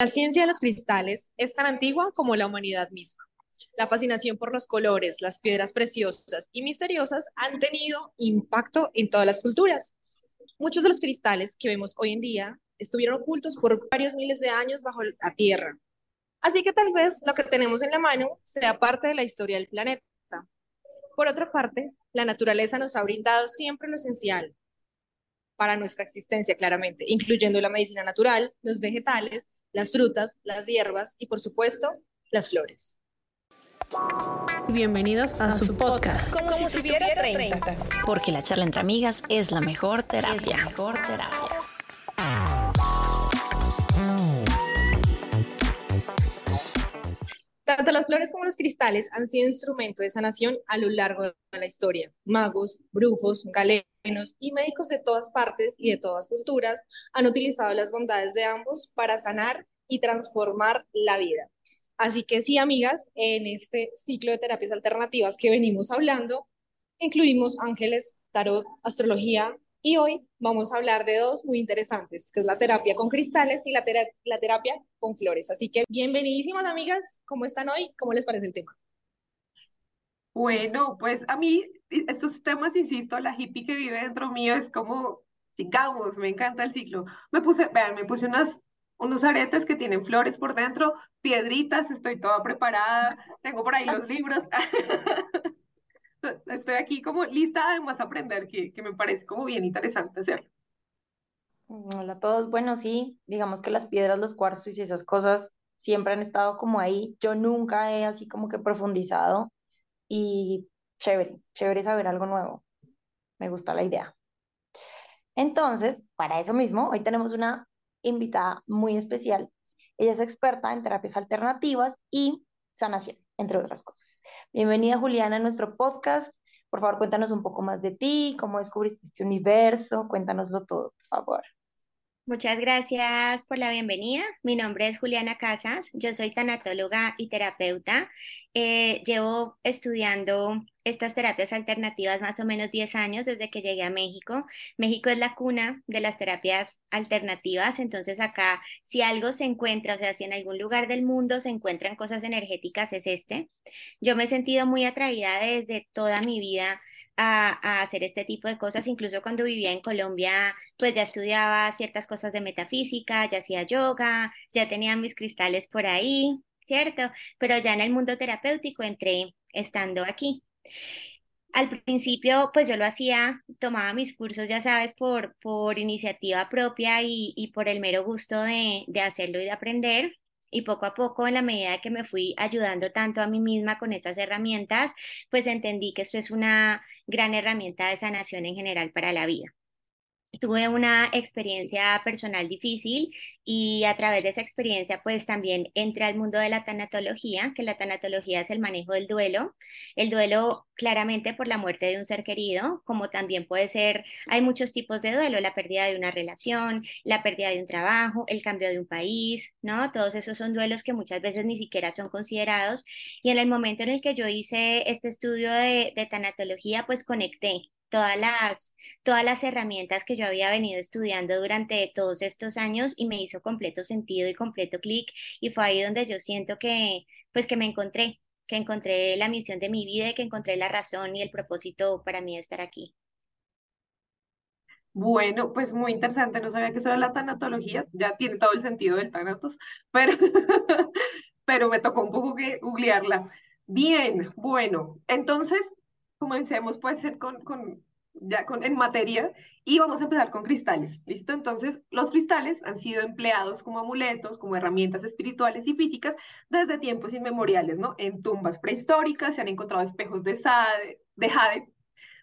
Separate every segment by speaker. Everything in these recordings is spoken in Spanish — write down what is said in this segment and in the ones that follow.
Speaker 1: La ciencia de los cristales es tan antigua como la humanidad misma. La fascinación por los colores, las piedras preciosas y misteriosas han tenido impacto en todas las culturas. Muchos de los cristales que vemos hoy en día estuvieron ocultos por varios miles de años bajo la Tierra. Así que tal vez lo que tenemos en la mano sea parte de la historia del planeta. Por otra parte, la naturaleza nos ha brindado siempre lo esencial para nuestra existencia, claramente, incluyendo la medicina natural, los vegetales las frutas, las hierbas y por supuesto las flores.
Speaker 2: Bienvenidos a, su podcast.
Speaker 3: Como, si, tuviera 30.
Speaker 4: Porque la charla entre amigas es la mejor terapia. Es la mejor terapia.
Speaker 1: Tanto las flores como los cristales han sido instrumento de sanación a lo largo de la historia. Magos, brujos, galenos y médicos de todas partes y de todas culturas han utilizado las bondades de ambos para sanar y transformar la vida. Así que sí, amigas, en este ciclo de terapias alternativas que venimos hablando, incluimos ángeles, tarot, astrología, y hoy vamos a hablar de dos muy interesantes, que es la terapia con cristales y la, terapia con flores. Así que bienvenidísimas amigas, ¿cómo están hoy? ¿Cómo les parece el tema?
Speaker 3: Bueno, pues a mí estos temas, insisto, la hippie que vive dentro mío es como, sigamos, me encanta el ciclo. Me puse, vean, me puse unas, unos aretes que tienen flores por dentro, piedritas, estoy toda preparada, tengo por ahí los libros. estoy aquí como lista además aprender, que, que me parece como bien interesante hacerlo.
Speaker 5: Hola a todos, bueno, sí, digamos que las piedras, los cuarzos y esas cosas siempre han estado como ahí. Yo nunca he así como que profundizado y chévere, chévere saber algo nuevo. Me gusta la idea. Entonces, para eso mismo, hoy tenemos una invitada muy especial. Ella es experta en terapias alternativas y sanación entre otras cosas. Bienvenida Juliana a nuestro podcast. Por favor, cuéntanos un poco más de ti, cómo descubriste este universo, cuéntanoslo todo, por favor.
Speaker 6: Muchas gracias por la bienvenida. Mi nombre es Juliana Casas, yo soy tanatóloga y terapeuta. Eh, llevo estudiando estas terapias alternativas más o menos 10 años desde que llegué a México. México es la cuna de las terapias alternativas, entonces acá si algo se encuentra, o sea, si en algún lugar del mundo se encuentran cosas energéticas, es este. Yo me he sentido muy atraída desde toda mi vida a, hacer este tipo de cosas. Incluso cuando vivía en Colombia, pues ya estudiaba ciertas cosas de metafísica, ya hacía yoga, ya tenía mis cristales por ahí, ¿cierto? Pero ya en el mundo terapéutico entré estando aquí. Al principio, pues yo lo hacía, tomaba mis cursos, ya sabes, por, por iniciativa propia y, y por el mero gusto de, de hacerlo y de aprender y poco a poco, en la medida que me fui ayudando tanto a mí misma con esas herramientas, pues entendí que esto es una gran herramienta de sanación en general para la vida. Tuve una experiencia personal difícil y a través de esa experiencia pues también entré al mundo de la tanatología, que la tanatología es el manejo del duelo. El duelo claramente por la muerte de un ser querido, como también puede ser, hay muchos tipos de duelo, la pérdida de una relación, la pérdida de un trabajo, el cambio de un país, ¿no? Todos esos son duelos que muchas veces ni siquiera son considerados. Y en el momento en el que yo hice este estudio de, de tanatología, pues conecté todas las, todas las herramientas que yo había venido estudiando durante todos estos años y me hizo completo sentido y completo clic y fue ahí donde yo siento que pues que me encontré, que encontré la misión de mi vida y que encontré la razón y el propósito para mí de estar aquí.
Speaker 3: Bueno, pues muy interesante, no sabía que eso era la tanatología, ya tiene todo el sentido del tanatos, pero, pero me tocó un poco que googlearla. Bien, bueno, entonces comencemos puede ser con, con ya con, en materia y vamos a empezar con cristales, ¿listo? Entonces, los cristales han sido empleados como amuletos, como herramientas espirituales y físicas desde tiempos inmemoriales, ¿no? En tumbas prehistóricas se han encontrado espejos de, sade, de jade,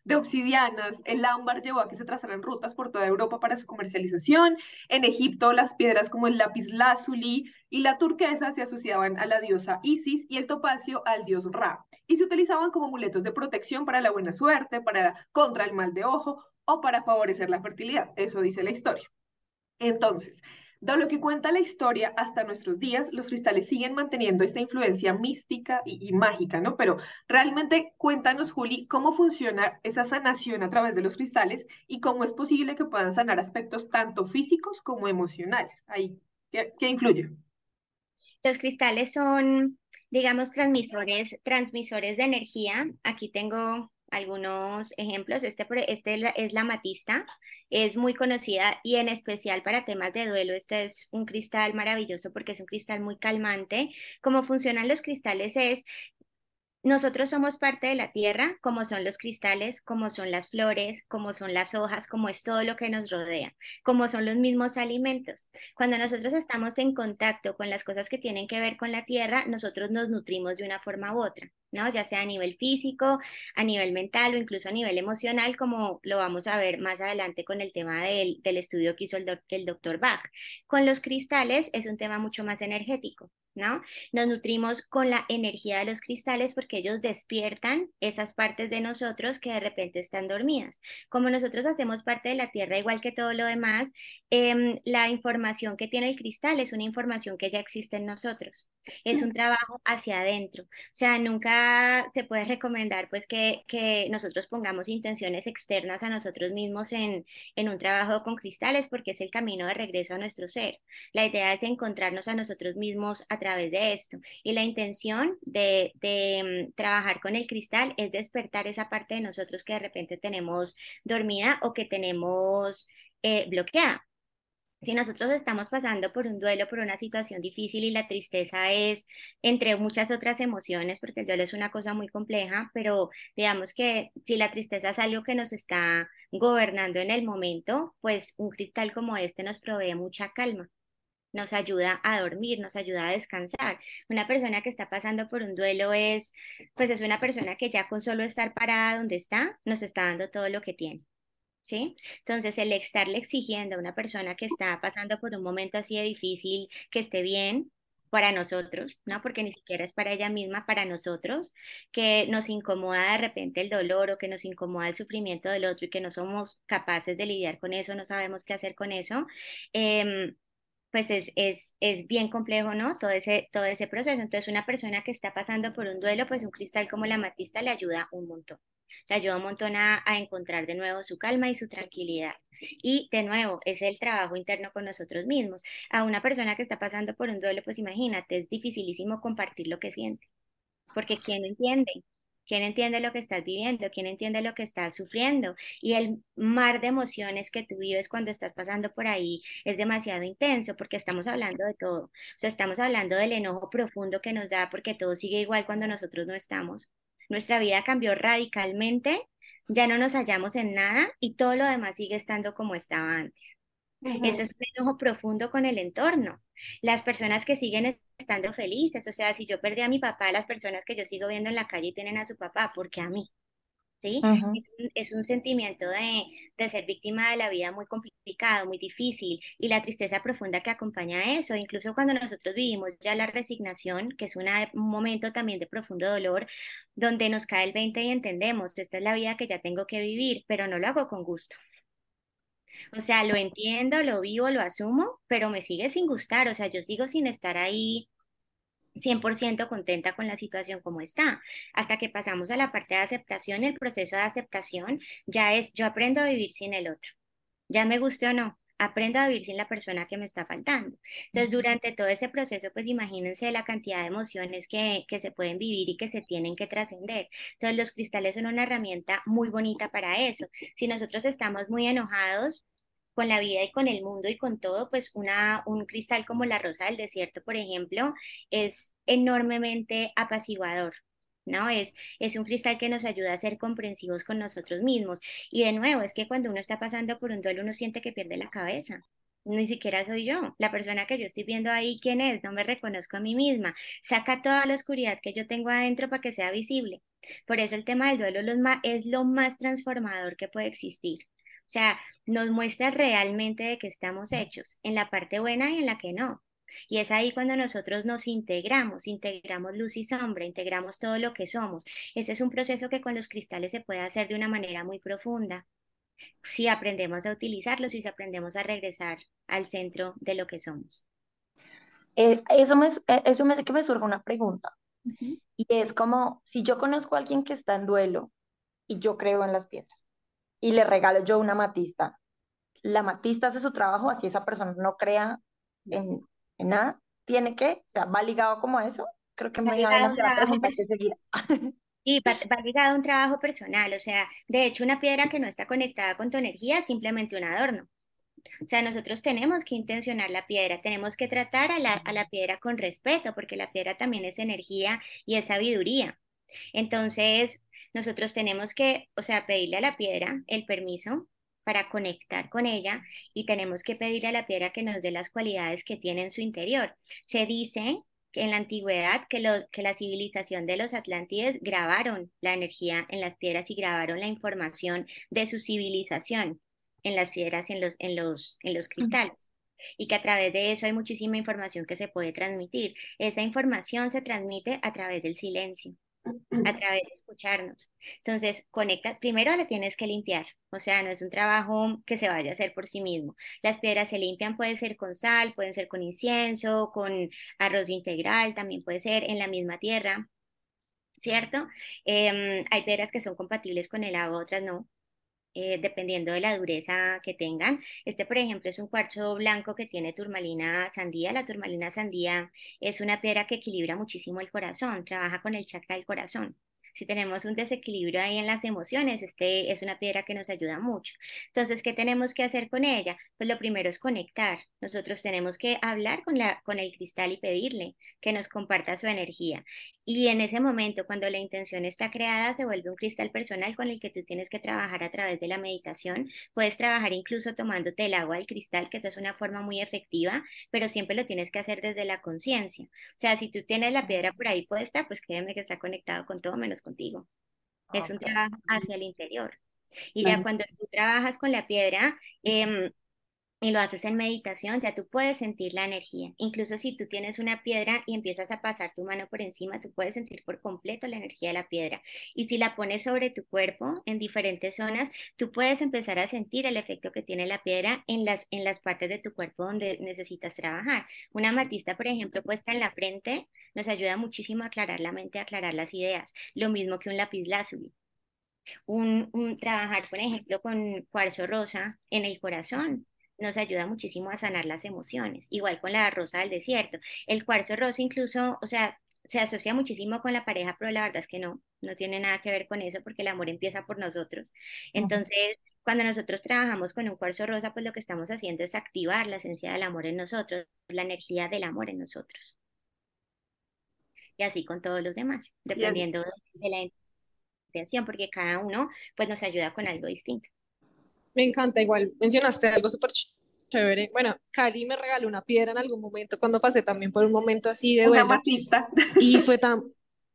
Speaker 3: de obsidianas. El ámbar llevó a que se trazaran rutas por toda Europa para su comercialización. En Egipto, las piedras como el lápiz lazuli y la turquesa se asociaban a la diosa Isis y el topacio al dios Ra. Y se utilizaban como amuletos de protección para la buena suerte, para contra el mal de ojo o para favorecer la fertilidad. Eso dice la historia. Entonces, Dado lo que cuenta la historia hasta nuestros días, los cristales siguen manteniendo esta influencia mística y, mágica, ¿no? Pero realmente cuéntanos, Juli, cómo funciona esa sanación a través de los cristales y cómo es posible que puedan sanar aspectos tanto físicos como emocionales. Ahí, ¿qué, qué influye?
Speaker 6: Los cristales son, digamos, transmisores, transmisores de energía. Aquí tengo algunos ejemplos. Este, este es la matista, es muy conocida y en especial para temas de duelo. Este es un cristal maravilloso porque es un cristal muy calmante. Cómo funcionan los cristales es nosotros somos parte de la tierra, como son los cristales, como son las flores, como son las hojas, como es todo lo que nos rodea, como son los mismos alimentos. Cuando nosotros estamos en contacto con las cosas que tienen que ver con la tierra, nosotros nos nutrimos de una forma u otra. ¿no? Ya sea a nivel físico, a nivel mental o incluso a nivel emocional, como lo vamos a ver más adelante con el tema del, estudio que hizo el, el doctor Bach. Con los cristales es un tema mucho más energético, ¿no? Nos nutrimos con la energía de los cristales porque ellos despiertan esas partes de nosotros que de repente están dormidas. Como nosotros hacemos parte de la Tierra igual que todo lo demás, em, la información que tiene el cristal es una información que ya existe en nosotros. Es un trabajo hacia adentro. O sea, nunca se puede recomendar pues que, que nosotros pongamos intenciones externas a nosotros mismos en, en un trabajo con cristales porque es el camino de regreso a nuestro ser. La idea es encontrarnos a nosotros mismos a través de esto. Y la intención de, mm, trabajar con el cristal es despertar esa parte de nosotros que de repente tenemos dormida o que tenemos eh, bloqueada. Si nosotros estamos pasando por un duelo, por una situación difícil y la tristeza es entre muchas otras emociones, porque el duelo es una cosa muy compleja, pero digamos que si la tristeza es algo que nos está gobernando en el momento, pues un cristal como este nos provee mucha calma nos ayuda a dormir, nos ayuda a descansar. Una persona que está pasando por un duelo es, pues es una persona que ya con solo estar parada donde está, nos está dando todo lo que tiene. ¿Sí? Entonces, el estarle exigiendo a una persona que está pasando por un momento así de difícil, que esté bien, para nosotros, ¿no? Porque ni siquiera es para ella misma, para nosotros, que nos incomoda de repente el dolor o que nos incomoda el sufrimiento del otro y que no somos capaces de lidiar con eso, no sabemos qué hacer con eso. Eh, pues es, es, es, bien complejo, ¿no? Todo ese, todo ese proceso. Entonces, una persona que está pasando por un duelo, pues un cristal como la matista le ayuda un montón. Le ayuda un montón a, a encontrar de nuevo su calma y su tranquilidad. Y de nuevo, es el trabajo interno con nosotros mismos. A una persona que está pasando por un duelo, pues imagínate, es dificilísimo compartir lo que siente. Porque ¿quién entiende? ¿Quién entiende lo que estás viviendo? ¿Quién entiende lo que estás sufriendo? Y el mar de emociones que tú vives cuando estás pasando por ahí es demasiado intenso porque estamos hablando de todo. O sea, estamos hablando del enojo profundo que nos da porque todo sigue igual cuando nosotros no estamos. Nuestra vida cambió radicalmente, ya no nos hallamos en nada y todo lo demás sigue estando como estaba antes. Eso es un enojo profundo con el entorno. Las personas que siguen estando felices, o sea, si yo perdí a mi papá, las personas que yo sigo viendo en la calle tienen a su papá, porque a mí. ¿Sí? es, un, sentimiento de, de, ser víctima de la vida muy complicado, muy difícil y la tristeza profunda que acompaña a eso. Incluso cuando nosotros vivimos ya la resignación, que es un momento también de profundo dolor, donde nos cae el 20 y entendemos, esta es la vida que ya tengo que vivir, pero no lo hago con gusto. O sea, lo entiendo, lo vivo, lo asumo, pero me sigue sin gustar, o sea, yo sigo sin estar ahí 100% contenta con la situación como está. Hasta que pasamos a la parte de aceptación, el proceso de aceptación ya es, yo aprendo a vivir sin el otro, ya me guste o no, aprendo a vivir sin la persona que me está faltando. Entonces, durante todo ese proceso, pues imagínense la cantidad de emociones que, que se pueden vivir y que se tienen que trascender. Entonces, los cristales son una herramienta muy bonita para eso. Si nosotros estamos muy enojados, con la vida y con el mundo y con todo, pues una, un cristal como la rosa del desierto, por ejemplo, es enormemente apaciguador. ¿No? Es, es un cristal que nos ayuda a ser comprensivos con nosotros mismos. Y de nuevo, es que cuando uno está pasando por un duelo, uno siente que pierde la cabeza. Ni siquiera soy yo, la persona que yo estoy viendo ahí, ¿quién es? No me reconozco a mí misma. Saca toda la oscuridad que yo tengo adentro para que sea visible. Por eso el tema del duelo es lo más transformador que puede existir. O sea, nos muestra realmente de qué estamos hechos, en la parte buena y en la que no. Y es ahí cuando nosotros nos integramos, integramos luz y sombra, integramos todo lo que somos. Ese es un proceso que con los cristales se puede hacer de una manera muy profunda. Si aprendemos a utilizarlos y si aprendemos a regresar al centro de lo que somos.
Speaker 5: Eh, eso, me, eh, eso me que me surja una pregunta. Y es como, si yo conozco a alguien que está en duelo y yo creo en las piedras, y le regalo yo una matista. La matista hace su trabajo, así esa persona no crea en, nada. tiene que, o sea, va ligado como a eso. Creo que me iba a
Speaker 6: trabajo
Speaker 5: preguntar seguía.
Speaker 6: Y va, va ligado a un trabajo personal, o sea, de hecho una piedra que no está conectada con tu energía es simplemente un adorno. O sea, nosotros tenemos que intencionar la piedra, tenemos que tratar a la, a la piedra con respeto, porque la piedra también es energía y es sabiduría. Entonces, nosotros tenemos que, o sea, pedirle a la piedra el permiso para conectar con ella y tenemos que pedirle a la piedra que nos dé las cualidades que tiene en su interior. Se dice que en la antigüedad que, lo, que la civilización de los Atlántides grabaron la energía en las piedras y grabaron la información de su civilización en las piedras, en los, en los, en los cristales. Y que a través de eso hay muchísima información que se puede transmitir. Esa información se transmite a través del silencio a través de escucharnos. Entonces, conecta, primero la tienes que limpiar, o sea, no es un trabajo que se vaya a hacer por sí mismo. Las piedras se limpian, pueden ser con sal, pueden ser con incienso, con arroz integral, también puede ser en la misma tierra, ¿cierto? Em, hay piedras que son compatibles con el agua, otras no. Eh, dependiendo de la dureza que tengan. Este, por ejemplo, es un cuarzo blanco que tiene turmalina sandía. La turmalina sandía es una piedra que equilibra muchísimo el corazón, trabaja con el chakra del corazón. Si tenemos un desequilibrio ahí en las emociones, este es una piedra que nos ayuda mucho. Entonces, ¿qué tenemos que hacer con ella? Pues lo primero es conectar. Nosotros tenemos que hablar con, la, con el cristal y pedirle que nos comparta su energía. Y en ese momento, cuando la intención está creada, se vuelve un cristal personal con el que tú tienes que trabajar a través de la meditación. Puedes trabajar incluso tomándote el agua del cristal, que esa es una forma muy efectiva, pero siempre lo tienes que hacer desde la conciencia. O sea, si tú tienes la piedra por ahí puesta, pues créeme que está conectado con todo menos contigo. Es un trabajo hacia el interior. Y ya cuando tú trabajas con la piedra, eh, y lo haces en meditación, ya tú puedes sentir la energía. Incluso si tú tienes una piedra y empiezas a pasar tu mano por encima, tú puedes sentir por completo la energía de la piedra. Y si la pones sobre tu cuerpo en diferentes zonas, tú puedes empezar a sentir el efecto que tiene la piedra en las, en las partes de tu cuerpo donde necesitas trabajar. Una amatista, por ejemplo, puesta en la frente, nos ayuda muchísimo a aclarar la mente, a aclarar las ideas. Lo mismo que un lápiz lazuli. Un, un trabajar, por ejemplo, con cuarzo rosa en el corazón nos ayuda muchísimo a sanar las emociones, igual con la rosa del desierto. El cuarzo rosa incluso, o sea, se asocia muchísimo con la pareja, pero la verdad es que no, no tiene nada que ver con eso porque el amor empieza por nosotros. Entonces, cuando nosotros trabajamos con un cuarzo rosa, pues lo que estamos haciendo es activar la esencia del amor en nosotros, la energía del amor en nosotros. Y así con todos los demás, dependiendo de la intención, porque cada uno pues nos ayuda con algo distinto.
Speaker 1: Me encanta, igual mencionaste algo súper chévere. Bueno, Cali me regaló una piedra en algún momento cuando pasé también por un momento así de
Speaker 3: Una
Speaker 1: duelo.
Speaker 3: matista.
Speaker 1: Y fue tan,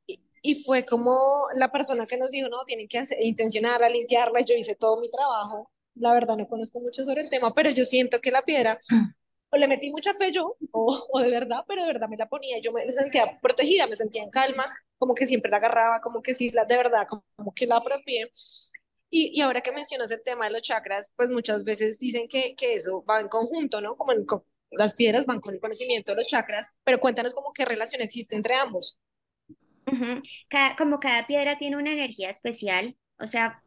Speaker 1: y, y fue como la persona que nos dijo, no, tienen que hacer, intencionarla, limpiarla. Yo hice todo mi trabajo. La verdad no conozco mucho sobre el tema, pero yo siento que la piedra, o le metí mucha fe yo, o, o de verdad, pero de verdad me la ponía. Yo me, me sentía protegida, me sentía en calma, como que siempre la agarraba, como que sí, la, de verdad, como, como que la apropié. Y, ahora que mencionas el tema de los chakras, pues muchas veces dicen que, que eso va en conjunto, ¿no? Como en, las piedras van con el conocimiento de los chakras, pero cuéntanos como qué relación existe entre ambos.
Speaker 6: Cada- como cada piedra tiene una energía especial, o sea,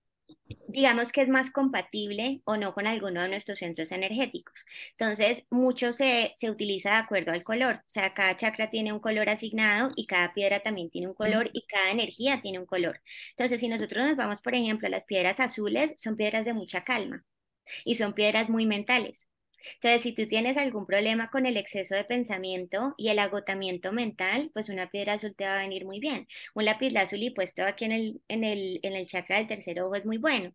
Speaker 6: digamos que es más compatible o no con alguno de nuestros centros energéticos. Entonces, mucho se, se utiliza de acuerdo al color, o sea, cada chakra tiene un color asignado y cada piedra también tiene un color y cada energía tiene un color. Entonces, si nosotros nos vamos, por ejemplo, a las piedras azules, son piedras de mucha calma y son piedras muy mentales. Entonces, si tú tienes algún problema con el exceso de pensamiento y el agotamiento mental, pues una piedra azul te va a venir muy bien. Un lapislázuli puesto aquí en el, en el, en el chakra del tercer ojo es muy bueno.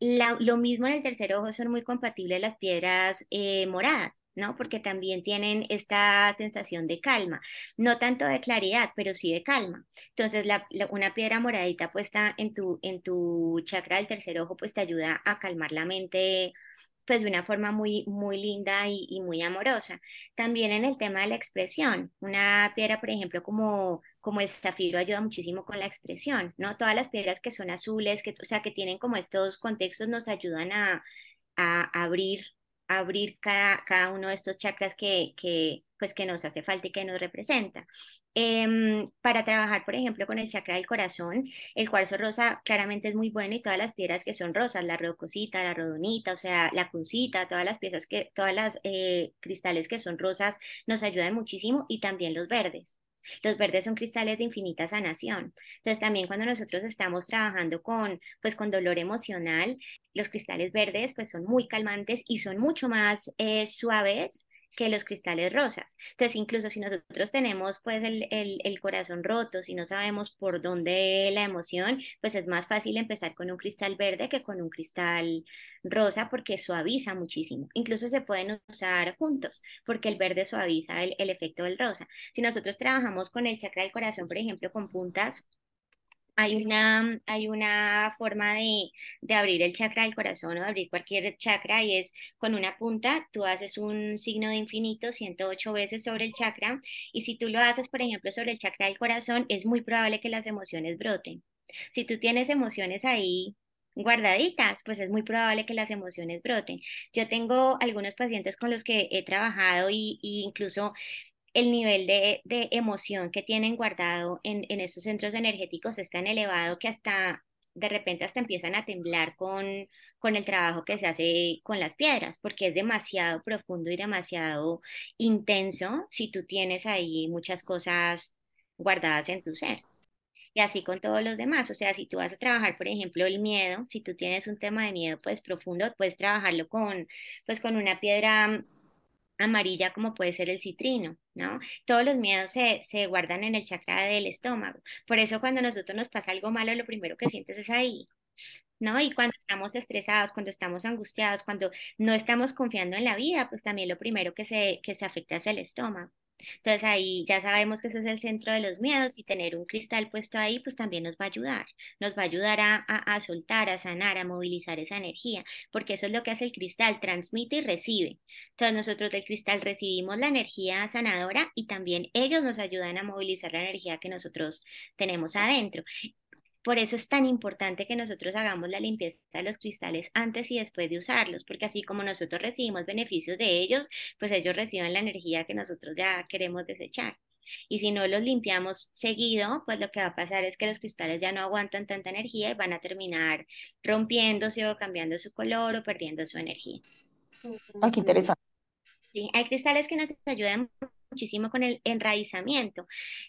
Speaker 6: Lo mismo en el tercer ojo son muy compatibles las piedras eh, moradas, ¿no? Porque también tienen esta sensación de calma, no tanto de claridad, pero sí de calma. Entonces, la- la- una piedra moradita puesta en tu, en tu chakra del tercer ojo, pues te ayuda a calmar la mente pues de una forma muy, muy linda y, muy amorosa. También en el tema de la expresión, una piedra, por ejemplo, como, como el zafiro ayuda muchísimo con la expresión, ¿no? Todas las piedras que son azules, que, o sea, que tienen como estos contextos nos ayudan a, a abrir, abrir cada, cada uno de estos chakras que, que, pues que nos hace falta y que nos representa. Em, para trabajar, por ejemplo, con el chakra del corazón, el cuarzo rosa claramente es muy bueno y todas las piedras que son rosas, la rodocosita, la rodonita, o sea, la cuncita, todas las piezas que, todas las eh, cristales que son rosas nos ayudan muchísimo y también los verdes. Los verdes son cristales de infinita sanación. Entonces, también cuando nosotros estamos trabajando con, pues, con dolor emocional, los cristales verdes, pues, son muy calmantes y son mucho más eh, suaves que los cristales rosas. Entonces, incluso si nosotros tenemos pues el, el, corazón roto, si no sabemos por dónde la emoción, pues es más fácil empezar con un cristal verde que con un cristal rosa porque suaviza muchísimo. Incluso se pueden usar juntos porque el verde suaviza el, el efecto del rosa. Si nosotros trabajamos con el chakra del corazón, por ejemplo, con puntas, hay una, hay una forma de, de, abrir el chakra del corazón o de abrir cualquier chakra y es con una punta, tú haces un signo de infinito 108 veces sobre el chakra y si tú lo haces, por ejemplo, sobre el chakra del corazón, es muy probable que las emociones broten. Si tú tienes emociones ahí guardaditas, pues es muy probable que las emociones broten. Yo tengo algunos pacientes con los que he trabajado y, y incluso el nivel de, emoción que tienen guardado en, estos centros energéticos es tan elevado que hasta de repente hasta empiezan a temblar con, con el trabajo que se hace con las piedras, porque es demasiado profundo y demasiado intenso si tú tienes ahí muchas cosas guardadas en tu ser. Y así con todos los demás. O sea, si tú vas a trabajar, por ejemplo, el miedo, si tú tienes un tema de miedo pues profundo, puedes trabajarlo con, pues, con una piedra amarilla como puede ser el citrino, ¿no? Todos los miedos se, se, guardan en el chakra del estómago. Por eso cuando a nosotros nos pasa algo malo, lo primero que sientes es ahí, ¿no? Y cuando estamos estresados, cuando estamos angustiados, cuando no estamos confiando en la vida, pues también lo primero que se, que se afecta es el estómago. Entonces ahí ya sabemos que ese es el centro de los miedos y tener un cristal puesto ahí pues también nos va a ayudar, nos va a ayudar a, a, soltar, a sanar, a movilizar esa energía, porque eso es lo que hace el cristal, transmite y recibe. Entonces nosotros del cristal recibimos la energía sanadora y también ellos nos ayudan a movilizar la energía que nosotros tenemos adentro. Por eso es tan importante que nosotros hagamos la limpieza de los cristales antes y después de usarlos, porque así como nosotros recibimos beneficios de ellos, pues ellos reciben la energía que nosotros ya queremos desechar. Y si no los limpiamos seguido, pues lo que va a pasar es que los cristales ya no aguantan tanta energía y van a terminar rompiéndose o cambiando su color o perdiendo su energía.
Speaker 5: Ah, qué interesante.
Speaker 6: Sí, hay cristales que nos ayudan muchísimo con el enraizamiento.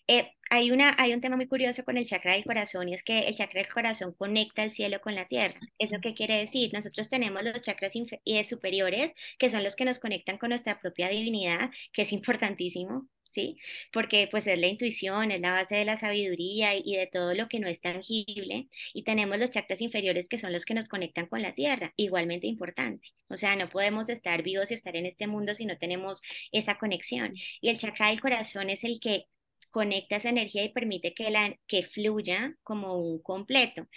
Speaker 6: Eh, hay, una, hay un tema muy curioso con el chakra del corazón y es que el chakra del corazón conecta el cielo con la tierra. ¿Eso qué quiere decir? Nosotros tenemos los chakras eh, superiores, que son los que nos conectan con nuestra propia divinidad, que es importantísimo, ¿sí? Porque pues es la intuición, es la base de la sabiduría y, de todo lo que no es tangible. Y tenemos los chakras inferiores que son los que nos conectan con la tierra, igualmente importante. O sea, no podemos estar vivos y estar en este mundo si no tenemos esa conexión. Y el chakra del corazón es el que conecta esa energía y permite que, la, que fluya como un completo.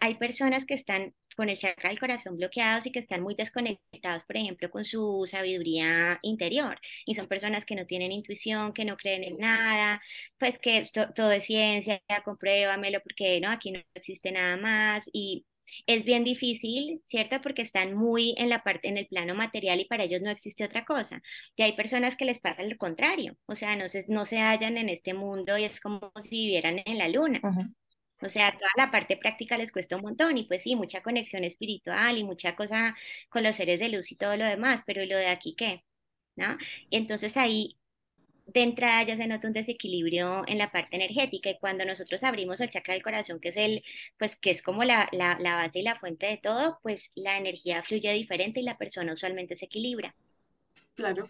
Speaker 6: Hay personas que están con el chakra del corazón bloqueados y que están muy desconectados, por ejemplo, con su sabiduría interior. Y son personas que no tienen intuición, que no creen en nada, pues que esto, todo es ciencia, compruébamelo porque no, aquí no existe nada más. Y es bien difícil, ¿cierto? Porque están muy en la parte, en el plano material y para ellos no existe otra cosa. Y hay personas que les pasa lo contrario, o sea, no se, no se hallan en este mundo y es como si vivieran en la luna. O sea, toda la parte práctica les cuesta un montón y pues sí, mucha conexión espiritual y mucha cosa con los seres de luz y todo lo demás, pero ¿y lo de aquí qué? ¿No? Entonces ahí de entrada ya se nota un desequilibrio en la parte energética y cuando nosotros abrimos el chakra del corazón, que es el, pues que es como la, la, base y la fuente de todo, pues la energía fluye diferente y la persona usualmente se equilibra.
Speaker 3: Claro.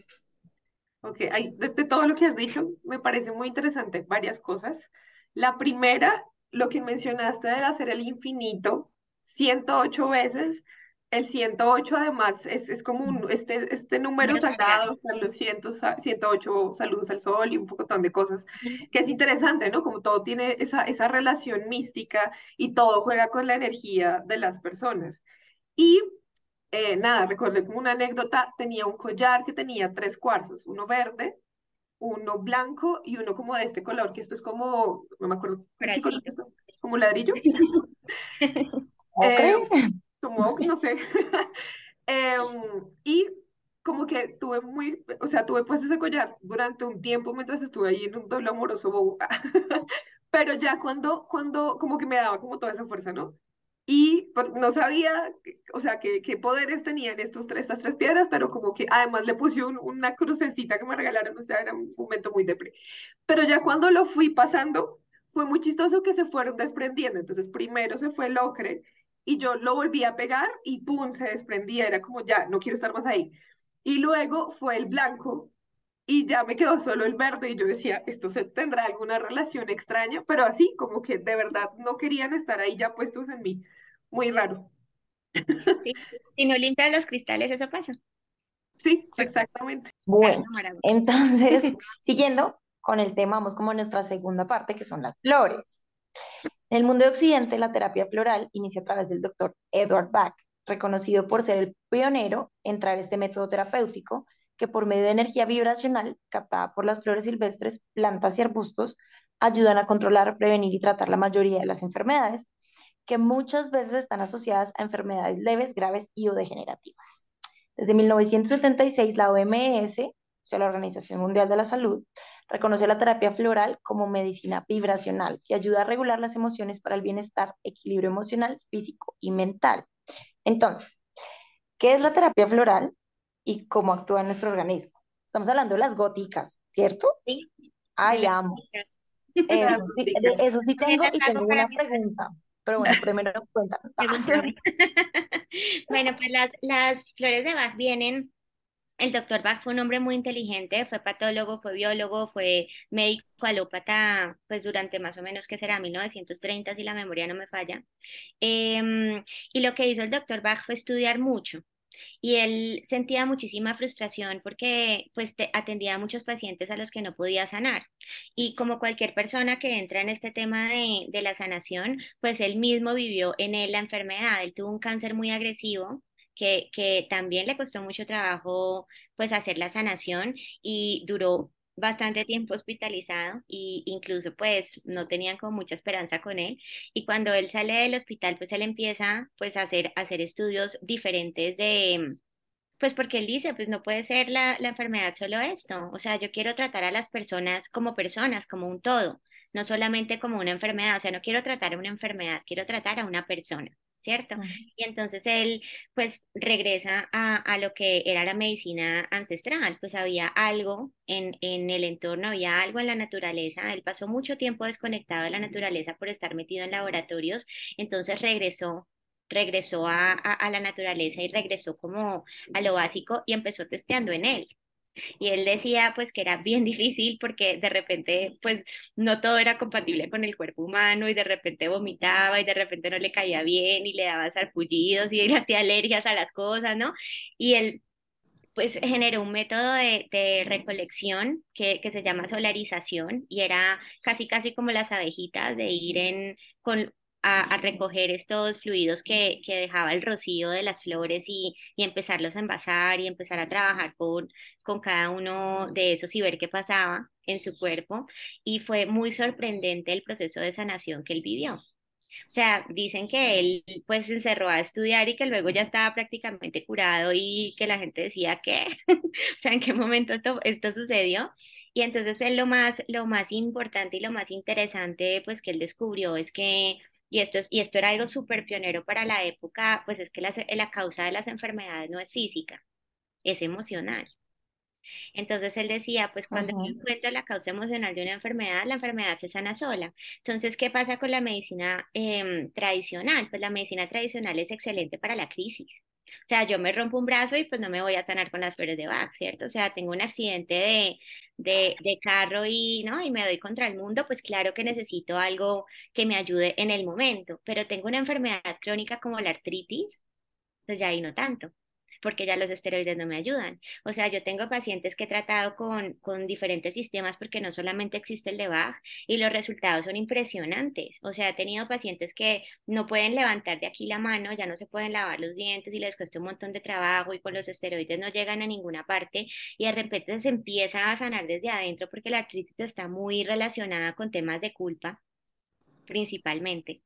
Speaker 3: Ok, de todo lo que has dicho, me parece muy interesante varias cosas. La primera lo que mencionaste de hacer el infinito 108 veces, el 108 además es, es como un, este, este número sagrado, están los 100, 108 saludos al sol y un poco de cosas, que es interesante, ¿no? Como todo tiene esa, esa relación mística y todo juega con la energía de las personas. Y eh, nada, recordé como una anécdota, tenía un collar que tenía tres cuarzos, uno verde, uno blanco y uno como de este color, que esto es como, no me acuerdo, ¿qué color es esto? ¿Como ladrillo? eh, como, no sé. eh, y como que tuve muy, o sea, tuve pues ese collar durante un tiempo mientras estuve ahí en un doble amoroso bobo. Pero ya cuando, cuando, como que me daba como toda esa fuerza, ¿no? Y no sabía, o sea, qué, qué poderes tenían estos tres, estas tres piedras, pero como que además le puse una crucecita que me regalaron, o sea, era un momento muy depre. Pero ya cuando lo fui pasando, fue muy chistoso que se fueron desprendiendo. Entonces, primero se fue el ocre y yo lo volví a pegar y pum, se desprendía. Era como, ya, no quiero estar más ahí. Y luego fue el blanco y ya me quedó solo el verde y yo decía, esto se tendrá alguna relación extraña, pero así como que de verdad no querían estar ahí ya puestos en mí. Muy raro.
Speaker 6: Si no limpias los cristales, eso pasa.
Speaker 3: Sí, exactamente.
Speaker 5: Bueno, entonces, siguiendo con el tema, vamos como nuestra segunda parte, que son las flores. En el mundo de Occidente, la terapia floral inicia a través del doctor Edward Bach, reconocido por ser el pionero en traer este método terapéutico que por medio de energía vibracional captada por las flores silvestres, plantas y arbustos, ayudan a controlar, prevenir y tratar la mayoría de las enfermedades, que muchas veces están asociadas a enfermedades leves, graves y o degenerativas. Desde 1976, la OMS, o sea, la Organización Mundial de la Salud, reconoce la terapia floral como medicina vibracional que ayuda a regular las emociones para el bienestar, equilibrio emocional, físico y mental. Entonces, ¿qué es la terapia floral? Y cómo actúa en nuestro organismo. Estamos hablando de las góticas, ¿cierto?
Speaker 6: Sí.
Speaker 5: Ay, amo. Eso sí, eso sí tengo y tengo una pregunta. Pero bueno, primero cuéntame.
Speaker 6: bueno, pues las, las flores de Bach vienen el doctor Bach fue un hombre muy inteligente, fue patólogo, fue biólogo, fue médico alópata, pues durante más o menos que será 1930, si la memoria no me falla. Em, y lo que hizo el doctor Bach fue estudiar mucho y él sentía muchísima frustración porque pues atendía a muchos pacientes a los que no podía sanar. Y como cualquier persona que entra en este tema de, de la sanación, pues él mismo vivió en él la enfermedad. Él tuvo un cáncer muy agresivo que, que, también le costó mucho trabajo pues hacer la sanación y duró bastante tiempo hospitalizado e incluso pues no tenían como mucha esperanza con él. Y cuando él sale del hospital pues él empieza pues a hacer, hacer estudios diferentes de pues porque él dice pues no puede ser la, la enfermedad solo esto. O sea yo quiero tratar a las personas como personas como un todo no solamente como una enfermedad. O sea no quiero tratar a una enfermedad quiero tratar a una persona ¿cierto? Y entonces él pues regresa a, a, lo que era la medicina ancestral, pues había algo en, en el entorno, había algo en la naturaleza, él pasó mucho tiempo desconectado de la naturaleza por estar metido en laboratorios, entonces regresó regresó a, a, a la naturaleza y regresó como a lo básico y empezó testeando en él, y él decía pues que era bien difícil porque de repente pues no todo era compatible con el cuerpo humano y de repente vomitaba y de repente no le caía bien y le daba sarpullidos y le hacía alergias a las cosas, ¿no? Y él pues generó un método de, de recolección que, que, se llama solarización y era casi casi como las abejitas de ir en, con a, recoger estos fluidos que, que, dejaba el rocío de las flores y, y, empezarlos a envasar y empezar a trabajar con, con cada uno de esos y ver qué pasaba en su cuerpo. Y fue muy sorprendente el proceso de sanación que él vivió. O sea, dicen que él pues se encerró a estudiar y que luego ya estaba prácticamente curado y que la gente decía que, o sea, ¿en qué momento esto, esto sucedió? Y entonces él lo más, lo más importante y lo más interesante pues que él descubrió es que y esto, es, y esto era algo súper pionero para la época, pues es que la, la causa de las enfermedades no es física, es emocional. Entonces él decía, pues cuando uno encuentra la causa emocional de una enfermedad, la enfermedad se sana sola. Entonces, ¿qué pasa con la medicina em, tradicional? Pues la medicina tradicional es excelente para la crisis. O sea, yo me rompo un brazo y pues no me voy a sanar con las flores de Bach, ¿cierto? O sea, tengo un accidente de, de, de, carro y, ¿no? y me doy contra el mundo, pues claro que necesito algo que me ayude en el momento, pero tengo una enfermedad crónica como la artritis, pues ya ahí no tanto porque ya los esteroides no me ayudan. O sea, yo tengo pacientes que he tratado con, con diferentes sistemas porque no solamente existe el de Bach y los resultados son impresionantes. O sea, he tenido pacientes que no pueden levantar de aquí la mano, ya no se pueden lavar los dientes y les cuesta un montón de trabajo y con los esteroides no llegan a ninguna parte y de repente se empieza a sanar desde adentro porque la artritis está muy relacionada con temas de culpa principalmente.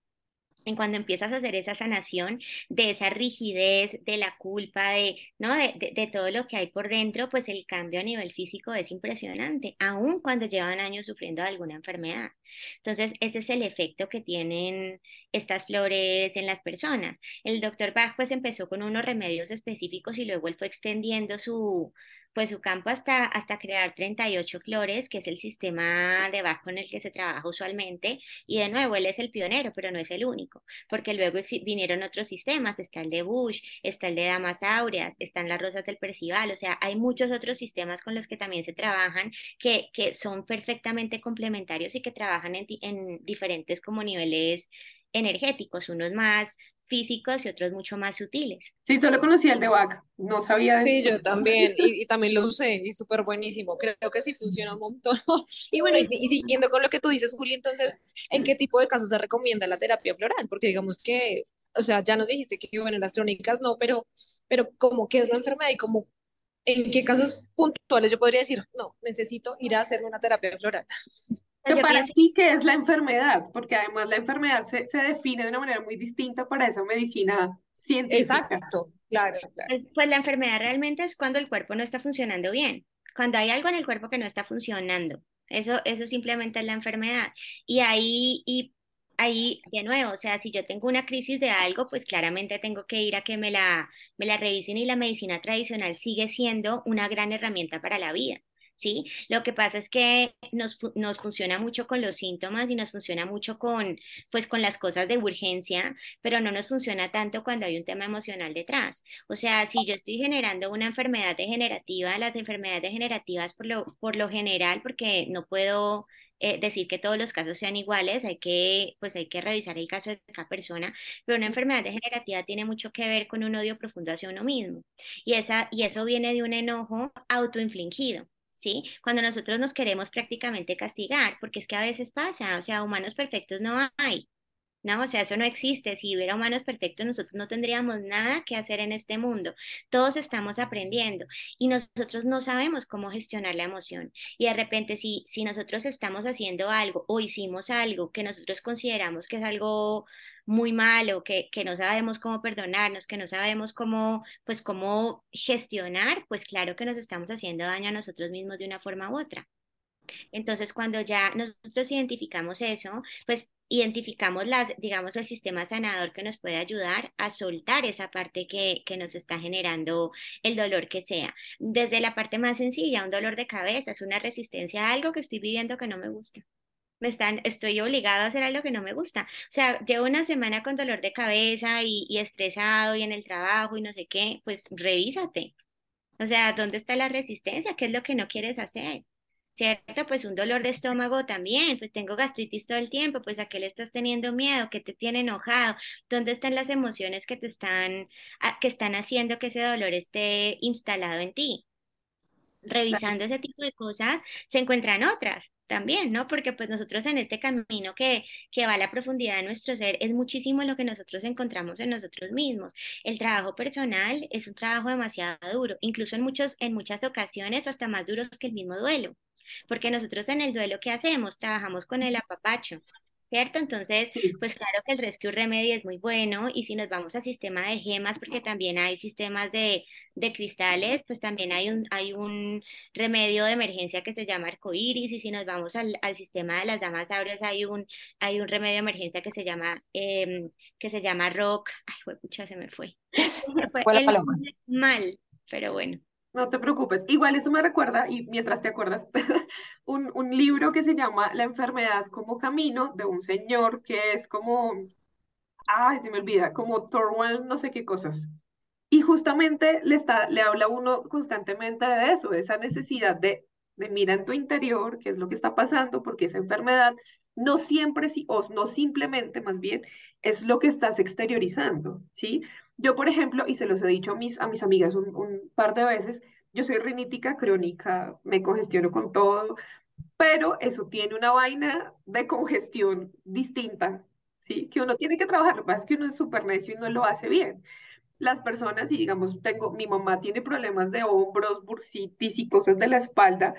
Speaker 6: En cuando empiezas a hacer esa sanación de esa rigidez, de la culpa, de, ¿no? De, todo lo que hay por dentro, pues el cambio a nivel físico es impresionante, aun cuando llevan años sufriendo alguna enfermedad. Entonces, ese es el efecto que tienen estas flores en las personas. El doctor Bach pues empezó con unos remedios específicos y luego él fue extendiendo su, pues su campo hasta, hasta crear 38 flores, que es el sistema de Bach con el que se trabaja usualmente. Y de nuevo, él es el pionero, pero no es el único, porque luego vinieron otros sistemas, está el de Bush, está el de Damas Áureas, están las rosas del Percival, o sea, hay muchos otros sistemas con los que también se trabajan que, que son perfectamente complementarios y que trabajan en, en diferentes como niveles energéticos, unos más físicos y otros mucho más sutiles.
Speaker 3: Sí, solo conocía el de Bach, no sabía.
Speaker 1: Sí, yo también, y, también lo usé, y súper buenísimo, creo que sí funciona un montón. Y bueno, y, siguiendo con lo que tú dices, Juli, entonces, ¿en qué tipo de casos se recomienda la terapia floral? Porque digamos que, o sea, ya nos dijiste que, bueno, las crónicas no, pero, pero como qué es la enfermedad y como, ¿en qué casos puntuales yo podría decir, no, necesito ir a hacerme una terapia floral?
Speaker 3: para ti, ¿qué es la enfermedad? Porque además la enfermedad se, se, define de una manera muy distinta para esa medicina científica.
Speaker 1: Exacto, claro, claro.
Speaker 6: Pues, pues, la enfermedad realmente es cuando el cuerpo no está funcionando bien, cuando hay algo en el cuerpo que no está funcionando. Eso, eso simplemente es la enfermedad. Y ahí, y ahí, de nuevo, o sea, si yo tengo una crisis de algo, pues claramente tengo que ir a que me la, me la revisen y la medicina tradicional sigue siendo una gran herramienta para la vida. ¿Sí? Lo que pasa es que nos, nos, funciona mucho con los síntomas y nos funciona mucho con, pues, con las cosas de urgencia, pero no nos funciona tanto cuando hay un tema emocional detrás. O sea, si yo estoy generando una enfermedad degenerativa, las enfermedades degenerativas por lo, por lo general, porque no puedo eh, decir que todos los casos sean iguales, hay que, pues hay que revisar el caso de cada persona, pero una enfermedad degenerativa tiene mucho que ver con un odio profundo hacia uno mismo y, esa, y eso viene de un enojo autoinfligido. ¿Sí? Cuando nosotros nos queremos prácticamente castigar, porque es que a veces pasa, o sea, humanos perfectos no hay. No, o sea, eso no existe. Si hubiera humanos perfectos, nosotros no tendríamos nada que hacer en este mundo. Todos estamos aprendiendo y nosotros no sabemos cómo gestionar la emoción. Y de repente, si, si nosotros estamos haciendo algo o hicimos algo que nosotros consideramos que es algo muy malo, que, que no sabemos cómo perdonarnos, que no sabemos cómo, pues, cómo gestionar, pues claro que nos estamos haciendo daño a nosotros mismos de una forma u otra. Entonces, cuando ya nosotros identificamos eso, pues identificamos las, digamos, el sistema sanador que nos puede ayudar a soltar esa parte que, que nos está generando el dolor que sea. Desde la parte más sencilla, un dolor de cabeza, es una resistencia a algo que estoy viviendo que no me gusta me están, estoy obligado a hacer algo que no me gusta. O sea, llevo una semana con dolor de cabeza y, y estresado y en el trabajo y no sé qué, pues revísate. O sea, ¿dónde está la resistencia? ¿Qué es lo que no quieres hacer? ¿Cierto? Pues un dolor de estómago también, pues tengo gastritis todo el tiempo, pues a qué le estás teniendo miedo, qué te tiene enojado, dónde están las emociones que te están, que están haciendo que ese dolor esté instalado en ti. Revisando ese tipo de cosas, se encuentran otras también, ¿no? Porque pues nosotros en este camino que, que va a la profundidad de nuestro ser es muchísimo lo que nosotros encontramos en nosotros mismos. El trabajo personal es un trabajo demasiado duro, incluso en, muchos, en muchas ocasiones hasta más duros que el mismo duelo, porque nosotros en el duelo que hacemos trabajamos con el apapacho, ¿cierto? Entonces, pues claro que el Rescue Remedy es muy bueno y si nos vamos al sistema de gemas, porque también hay sistemas de, de, cristales, pues también hay un, hay un remedio de emergencia que se llama arcoíris y si nos vamos al, al sistema de las damas áureas hay un, hay un remedio de emergencia que se llama, eh, que se llama rock, ay, pucha, se me fue. fue el mal, pero bueno.
Speaker 3: No te preocupes. Igual eso me recuerda, y mientras te acuerdas, un, un libro que se llama La enfermedad como camino, de un señor que es como, ay, se me olvida, como Thorwald, no sé qué cosas. Y justamente le, está, le habla uno constantemente de eso, de esa necesidad de, de mirar en tu interior, qué es lo que está pasando, porque esa enfermedad no siempre, o no simplemente más bien, es lo que estás exteriorizando, ¿sí? Yo, por ejemplo, y se los he dicho a mis, a mis amigas un, par de veces, yo soy rinítica crónica, me congestiono con todo, pero eso tiene una vaina de congestión distinta, ¿sí? Que uno tiene que trabajar, lo que pasa es que uno es súper necio y no lo hace bien. Las personas, y digamos, tengo, mi mamá tiene problemas de hombros, bursitis y cosas de la espalda,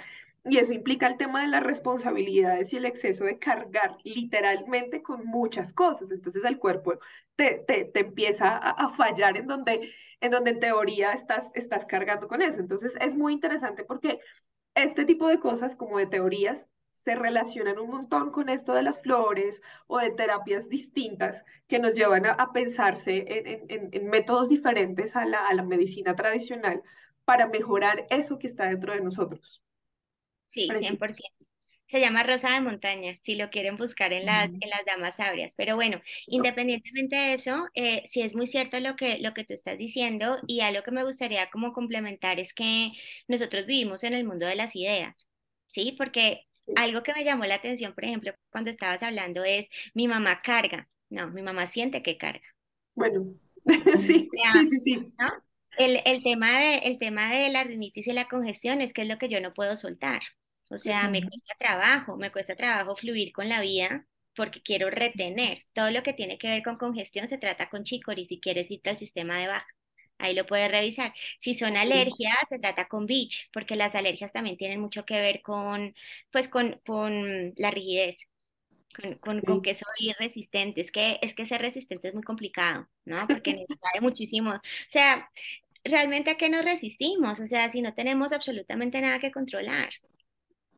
Speaker 3: Y eso implica el tema de las responsabilidades y el exceso de cargar literalmente con muchas cosas. Entonces el cuerpo te, te, te empieza a, fallar en donde, en donde en teoría estás, estás cargando con eso. Entonces es muy interesante porque este tipo de cosas como de teorías se relacionan un montón con esto de las flores o de terapias distintas que nos llevan a, a pensarse en, en, en, métodos diferentes a la, a la medicina tradicional para mejorar eso que está dentro de nosotros.
Speaker 6: Sí, 100%. Se llama Rosa de Montaña, si lo quieren buscar en las, en las damas sabrias. Pero bueno, independientemente de eso, eh, sí es muy cierto lo que, lo que tú estás diciendo y algo que me gustaría como complementar es que nosotros vivimos en el mundo de las ideas, ¿sí? Porque algo que me llamó la atención, por ejemplo, cuando estabas hablando es, mi mamá carga. No, mi mamá siente que carga.
Speaker 3: Bueno, sí, sí, sí, sí.
Speaker 6: ¿no? El, el, tema de, el tema de la rinitis y la congestión es que es lo que yo no puedo soltar. O sea, uh -huh. me cuesta trabajo, me cuesta trabajo fluir con la vida porque quiero retener. Todo lo que tiene que ver con congestión se trata con chicory, si quieres irte al sistema de baja. Ahí lo puedes revisar. Si son alergias, se trata con Beach, porque las alergias también tienen mucho que ver con, pues, con, con la rigidez, con, con, con, que soy resistente. Es que, es que ser resistente es muy complicado, ¿no? Porque necesita muchísimo. O sea, realmente a qué nos resistimos, o sea, si no tenemos absolutamente nada que controlar.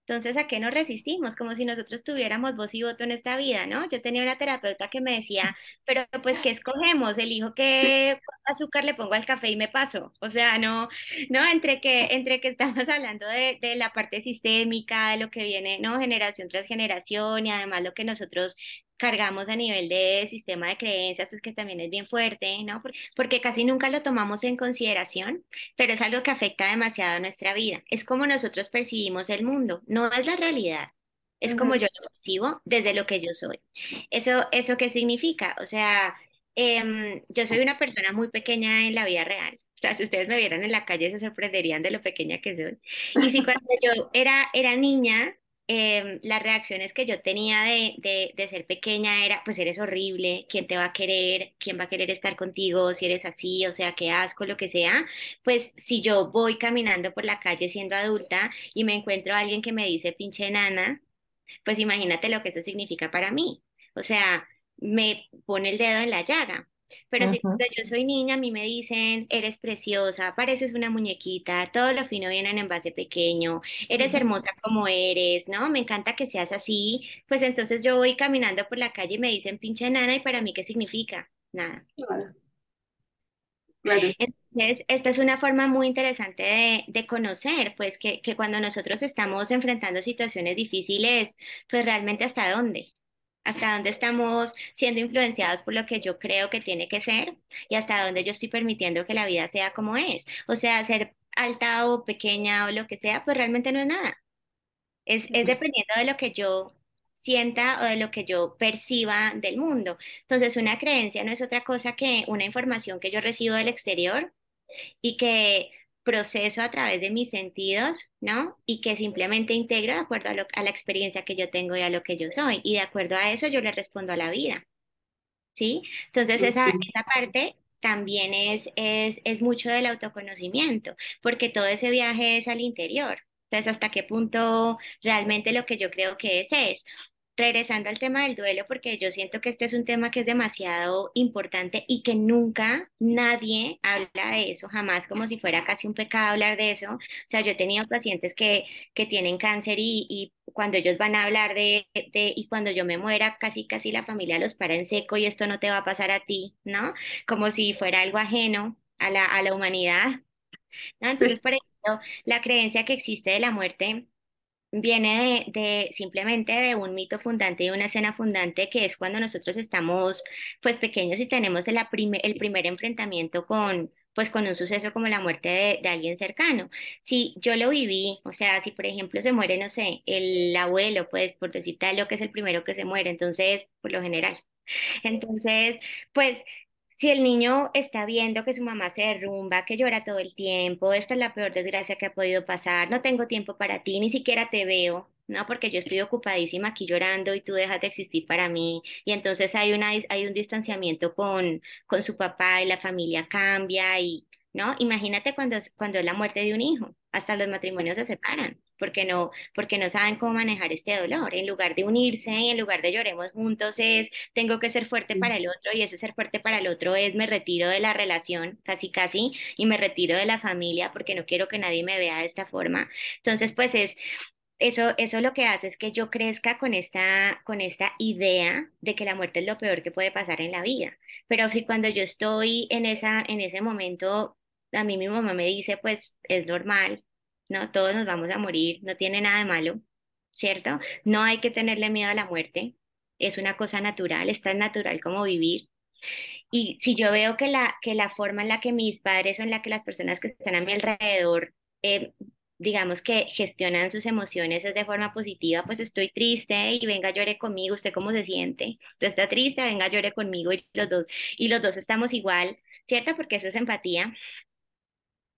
Speaker 6: Entonces, ¿a qué nos resistimos? Como si nosotros tuviéramos voz y voto en esta vida, ¿no? Yo tenía una terapeuta que me decía, pero pues, ¿qué escogemos? Elijo qué azúcar le pongo al café y me paso. O sea, no, no, entre que, entre que estamos hablando de, de la parte sistémica, de lo que viene, ¿no? Generación tras generación y además lo que nosotros cargamos a nivel de sistema de creencias, pues que también es bien fuerte, ¿no? Porque casi nunca lo tomamos en consideración, pero es algo que afecta demasiado a nuestra vida. Es como nosotros percibimos el mundo, no es la realidad. Es uh -huh. como yo lo percibo desde lo que yo soy. ¿Eso, eso qué significa? O sea, eh, yo soy una persona muy pequeña en la vida real. O sea, si ustedes me vieran en la calle se sorprenderían de lo pequeña que soy. Y si cuando yo era, era niña, eh, las reacciones que yo tenía de, de, de, ser pequeña era, pues eres horrible, ¿quién te va a querer? ¿Quién va a querer estar contigo si eres así? O sea, qué asco, lo que sea. Pues si yo voy caminando por la calle siendo adulta y me encuentro a alguien que me dice pinche nana, pues imagínate lo que eso significa para mí. O sea, me pone el dedo en la llaga. Pero si cuando yo soy niña, a mí me dicen, eres preciosa, pareces una muñequita, todo lo fino viene en envase pequeño, eres hermosa como eres, ¿no? Me encanta que seas así. Pues entonces yo voy caminando por la calle y me dicen pinche nana, ¿y para mí qué significa? Nada.
Speaker 3: Claro. Claro.
Speaker 6: Entonces, esta es una forma muy interesante de, de conocer, pues que, que cuando nosotros estamos enfrentando situaciones difíciles, pues realmente hasta dónde, hasta dónde estamos siendo influenciados por lo que yo creo que tiene que ser y hasta dónde yo estoy permitiendo que la vida sea como es. O sea, ser alta o pequeña o lo que sea, pues realmente no es nada. Es, es dependiendo de lo que yo sienta o de lo que yo perciba del mundo. Entonces, una creencia no es otra cosa que una información que yo recibo del exterior y que proceso a través de mis sentidos, ¿no? Y que simplemente integro de acuerdo a, lo, a, la experiencia que yo tengo y a lo que yo soy. Y de acuerdo a eso yo le respondo a la vida, ¿sí? Entonces esa, esa parte también es, es, es mucho del autoconocimiento, porque todo ese viaje es al interior. Entonces, ¿hasta qué punto realmente lo que yo creo que es es? Regresando al tema del duelo, porque yo siento que este es un tema que es demasiado importante y que nunca nadie habla de eso, jamás como si fuera casi un pecado hablar de eso. O sea, yo he tenido pacientes que, que tienen cáncer y, y cuando ellos van a hablar de, de, y cuando yo me muera, casi casi la familia los para en seco y esto no te va a pasar a ti, ¿no? Como si fuera algo ajeno a la, a la humanidad. ¿no? Entonces, por ejemplo, la creencia que existe de la muerte viene de, simplemente de un mito fundante y una escena fundante que es cuando nosotros estamos pues pequeños y tenemos el, el primer enfrentamiento con pues con un suceso como la muerte de, de, alguien cercano. Si yo lo viví, o sea, si por ejemplo se muere, no sé, el abuelo, pues por decir tal, lo que es el primero que se muere, entonces, por lo general. Entonces, pues si el niño está viendo que su mamá se derrumba, que llora todo el tiempo, esta es la peor desgracia que ha podido pasar, no tengo tiempo para ti, ni siquiera te veo, ¿no? Porque yo estoy ocupadísima aquí llorando y tú dejas de existir para mí. Y entonces hay, una, hay un distanciamiento con, con su papá y la familia cambia y, ¿no? Imagínate cuando, cuando es la muerte de un hijo, hasta los matrimonios se separan porque no, porque no saben cómo manejar este dolor. En lugar de unirse y en lugar de lloremos juntos es tengo que ser fuerte para el otro y ese ser fuerte para el otro es me retiro de la relación, casi casi, y me retiro de la familia porque no quiero que nadie me vea de esta forma. Entonces, pues es eso, eso lo que hace es que yo crezca con esta, con esta idea de que la muerte es lo peor que puede pasar en la vida. Pero si cuando yo estoy en, esa, en ese momento, a mí mi mamá me dice, pues es normal, ¿no? Todos nos vamos a morir, no tiene nada de malo, ¿cierto? No hay que tenerle miedo a la muerte, es una cosa natural, es tan natural como vivir. Y si yo veo que la, que la forma en la que mis padres o en la que las personas que están a mi alrededor eh, digamos que gestionan sus emociones de forma positiva, pues estoy triste y venga, llore conmigo, ¿usted cómo se siente? Usted está triste, venga, llore conmigo y los dos, y los dos estamos igual, ¿cierto? Porque eso es empatía.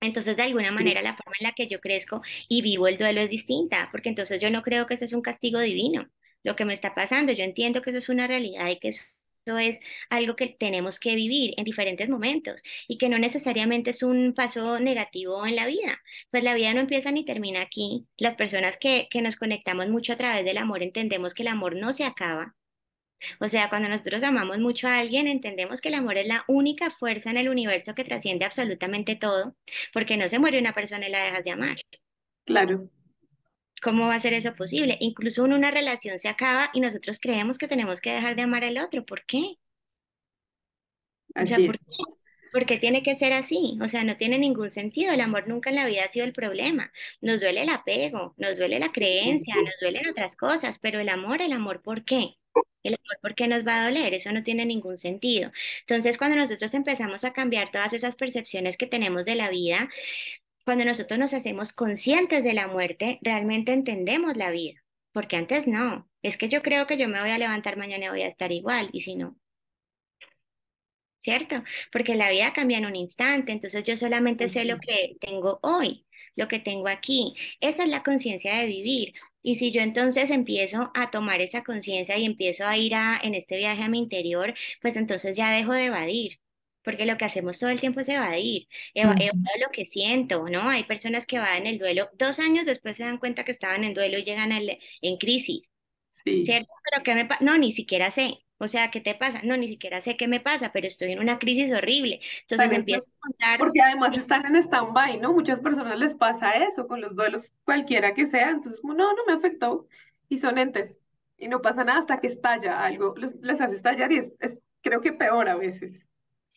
Speaker 6: Entonces, de alguna manera, la forma en la que yo crezco y vivo el duelo es distinta, porque entonces yo no creo que eso es un castigo divino, lo que me está pasando. Yo entiendo que eso es una realidad y que eso eso es algo que tenemos que vivir en diferentes momentos y que no necesariamente es un paso negativo en la vida. Pues la vida no empieza ni termina aquí. Las personas que, que nos conectamos mucho a través del amor entendemos que el amor no se acaba. O sea, cuando nosotros amamos mucho a alguien, entendemos que el amor es la única fuerza en el universo que trasciende absolutamente todo, porque no se muere una persona y la dejas de amar.
Speaker 3: Claro.
Speaker 6: ¿Cómo va a ser eso posible? Incluso una relación se acaba y nosotros creemos que tenemos que dejar de amar al otro. ¿Por qué? O sea, ¿por qué? Tiene que ser así? O sea, no tiene ningún sentido. El amor nunca en la vida ha sido el problema. Nos duele el apego, nos duele la creencia, nos duelen otras cosas, pero el amor, el amor, ¿por qué? El amor, ¿por qué nos va a doler? Eso no tiene ningún sentido. Entonces, cuando nosotros empezamos a cambiar todas esas percepciones que tenemos de la vida, cuando nosotros nos hacemos conscientes de la muerte, realmente entendemos la vida, porque antes no. Es que yo creo que yo me voy a levantar mañana y voy a estar igual, y si no. ¿Cierto? Porque la vida cambia en un instante, entonces yo solamente sé lo que tengo hoy, lo que tengo aquí. Esa es la conciencia de vivir. Y si yo entonces empiezo a tomar esa conciencia y empiezo a ir a, en este viaje a mi interior, pues entonces ya dejo de evadir, porque lo que hacemos todo el tiempo es evadir, evadir lo que siento, ¿no? Hay personas que van en el duelo, dos años después se dan cuenta que estaban en duelo y llegan en crisis, sí. ¿cierto? Pero ¿qué me pasa? No, ni siquiera sé. O sea, ¿qué te pasa? No, ni siquiera sé qué me pasa, pero estoy en una crisis horrible. Entonces me empiezo a contar.
Speaker 3: Porque además están en stand-by, ¿no? Muchas personas les pasa eso con los duelos, cualquiera que sea. Entonces, no, no me afectó. Y son entes. Y no pasa nada hasta que estalla algo. les hace estallar y es, es creo que peor a veces.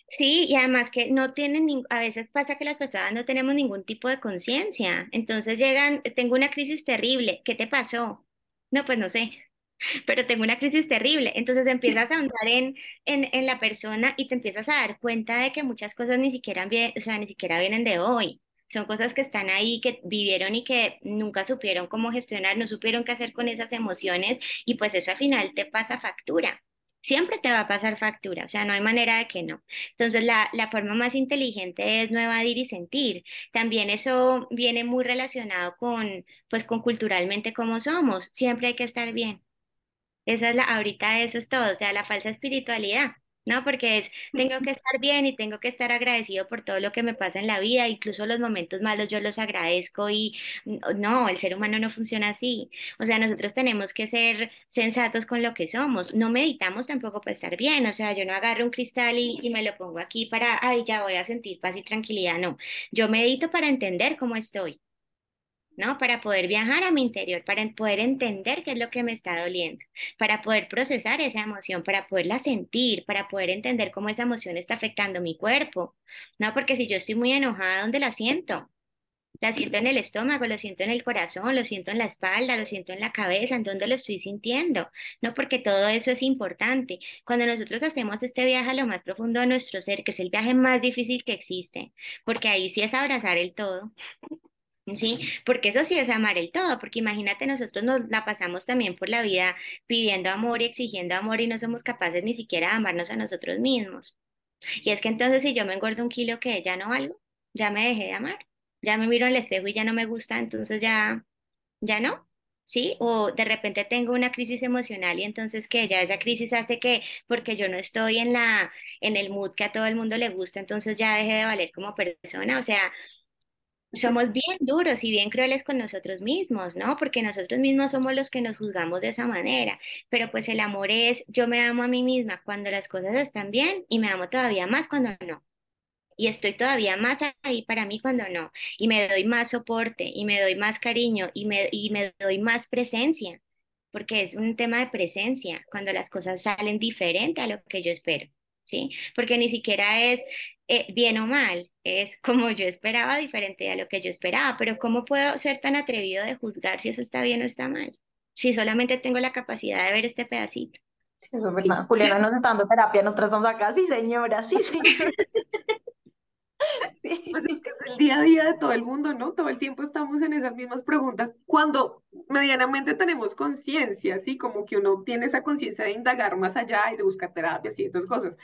Speaker 6: Sí, y además que no tienen, a veces pasa que las personas no tenemos ningún tipo de conciencia. Entonces llegan, tengo una crisis terrible, ¿qué te pasó? No, pues no sé, pero tengo una crisis terrible. Entonces empiezas a andar en, en, en la persona y te empiezas a dar cuenta de que muchas cosas ni siquiera, o sea, ni siquiera vienen de hoy. Son cosas que están ahí, que vivieron y que nunca supieron cómo gestionar, no supieron qué hacer con esas emociones y pues eso al final te pasa factura siempre te va a pasar factura, o sea, no hay manera de que no. Entonces, la, la forma más inteligente es no evadir y sentir. También eso viene muy relacionado con, pues, con culturalmente cómo somos. Siempre hay que estar bien. Esa es la, ahorita eso es todo, o sea, la falsa espiritualidad. ¿no? Porque es, tengo que estar bien y tengo que estar agradecido por todo lo que me pasa en la vida, incluso los momentos malos yo los agradezco y no, el ser humano no funciona así. O sea, nosotros tenemos que ser sensatos con lo que somos. No meditamos tampoco para estar bien, o sea, yo no agarro un cristal y, y me lo pongo aquí para, ay, ya voy a sentir paz y tranquilidad, no. Yo medito para entender cómo estoy. ¿No? Para poder viajar a mi interior, para poder entender qué es lo que me está doliendo, para poder procesar esa emoción, para poderla sentir, para poder entender cómo esa emoción está afectando mi cuerpo, ¿no? Porque si yo estoy muy enojada, ¿dónde la siento? La siento en el estómago, lo siento en el corazón, lo siento en la espalda, lo siento en la cabeza, ¿en dónde lo estoy sintiendo? No, porque todo eso es importante. Cuando nosotros hacemos este viaje a lo más profundo de nuestro ser, que es el viaje más difícil que existe, porque ahí sí es abrazar el todo, ¿sí? Porque eso sí es amar el todo, porque imagínate, nosotros nos la pasamos también por la vida pidiendo amor y exigiendo amor y no somos capaces ni siquiera de amarnos a nosotros mismos. Y es que entonces si yo me engordo un kilo que ya no valgo, ya me dejé de amar, ya me miro al espejo y ya no me gusta, entonces ya, ya no. ¿Sí? O de repente tengo una crisis emocional y entonces que ya esa crisis hace que, porque yo no estoy en la, en el mood que a todo el mundo le gusta, entonces ya deje de valer como persona. O sea, somos bien duros y bien crueles con nosotros mismos, ¿no? Porque nosotros mismos somos los que nos juzgamos de esa manera. Pero pues el amor es, yo me amo a mí misma cuando las cosas están bien y me amo todavía más cuando no. Y estoy todavía más ahí para mí cuando no. Y me doy más soporte y me doy más cariño y me, y me doy más presencia. Porque es un tema de presencia cuando las cosas salen diferente a lo que yo espero. ¿Sí? Porque ni siquiera es eh, bien o mal, es como yo esperaba, diferente a lo que yo esperaba, pero ¿cómo puedo ser tan atrevido de juzgar si eso está bien o está mal? Si solamente tengo la capacidad de ver este pedacito.
Speaker 5: Sí, eso es verdad. Juliana nos está dando terapia, nosotras estamos acá, sí señora, sí señora.
Speaker 3: Sí. Pues es que es el día a día de todo el mundo, ¿no? Todo el tiempo estamos en esas mismas preguntas. Cuando medianamente tenemos conciencia, ¿sí? Como que uno tiene esa conciencia de indagar más allá y de buscar terapias y estas cosas.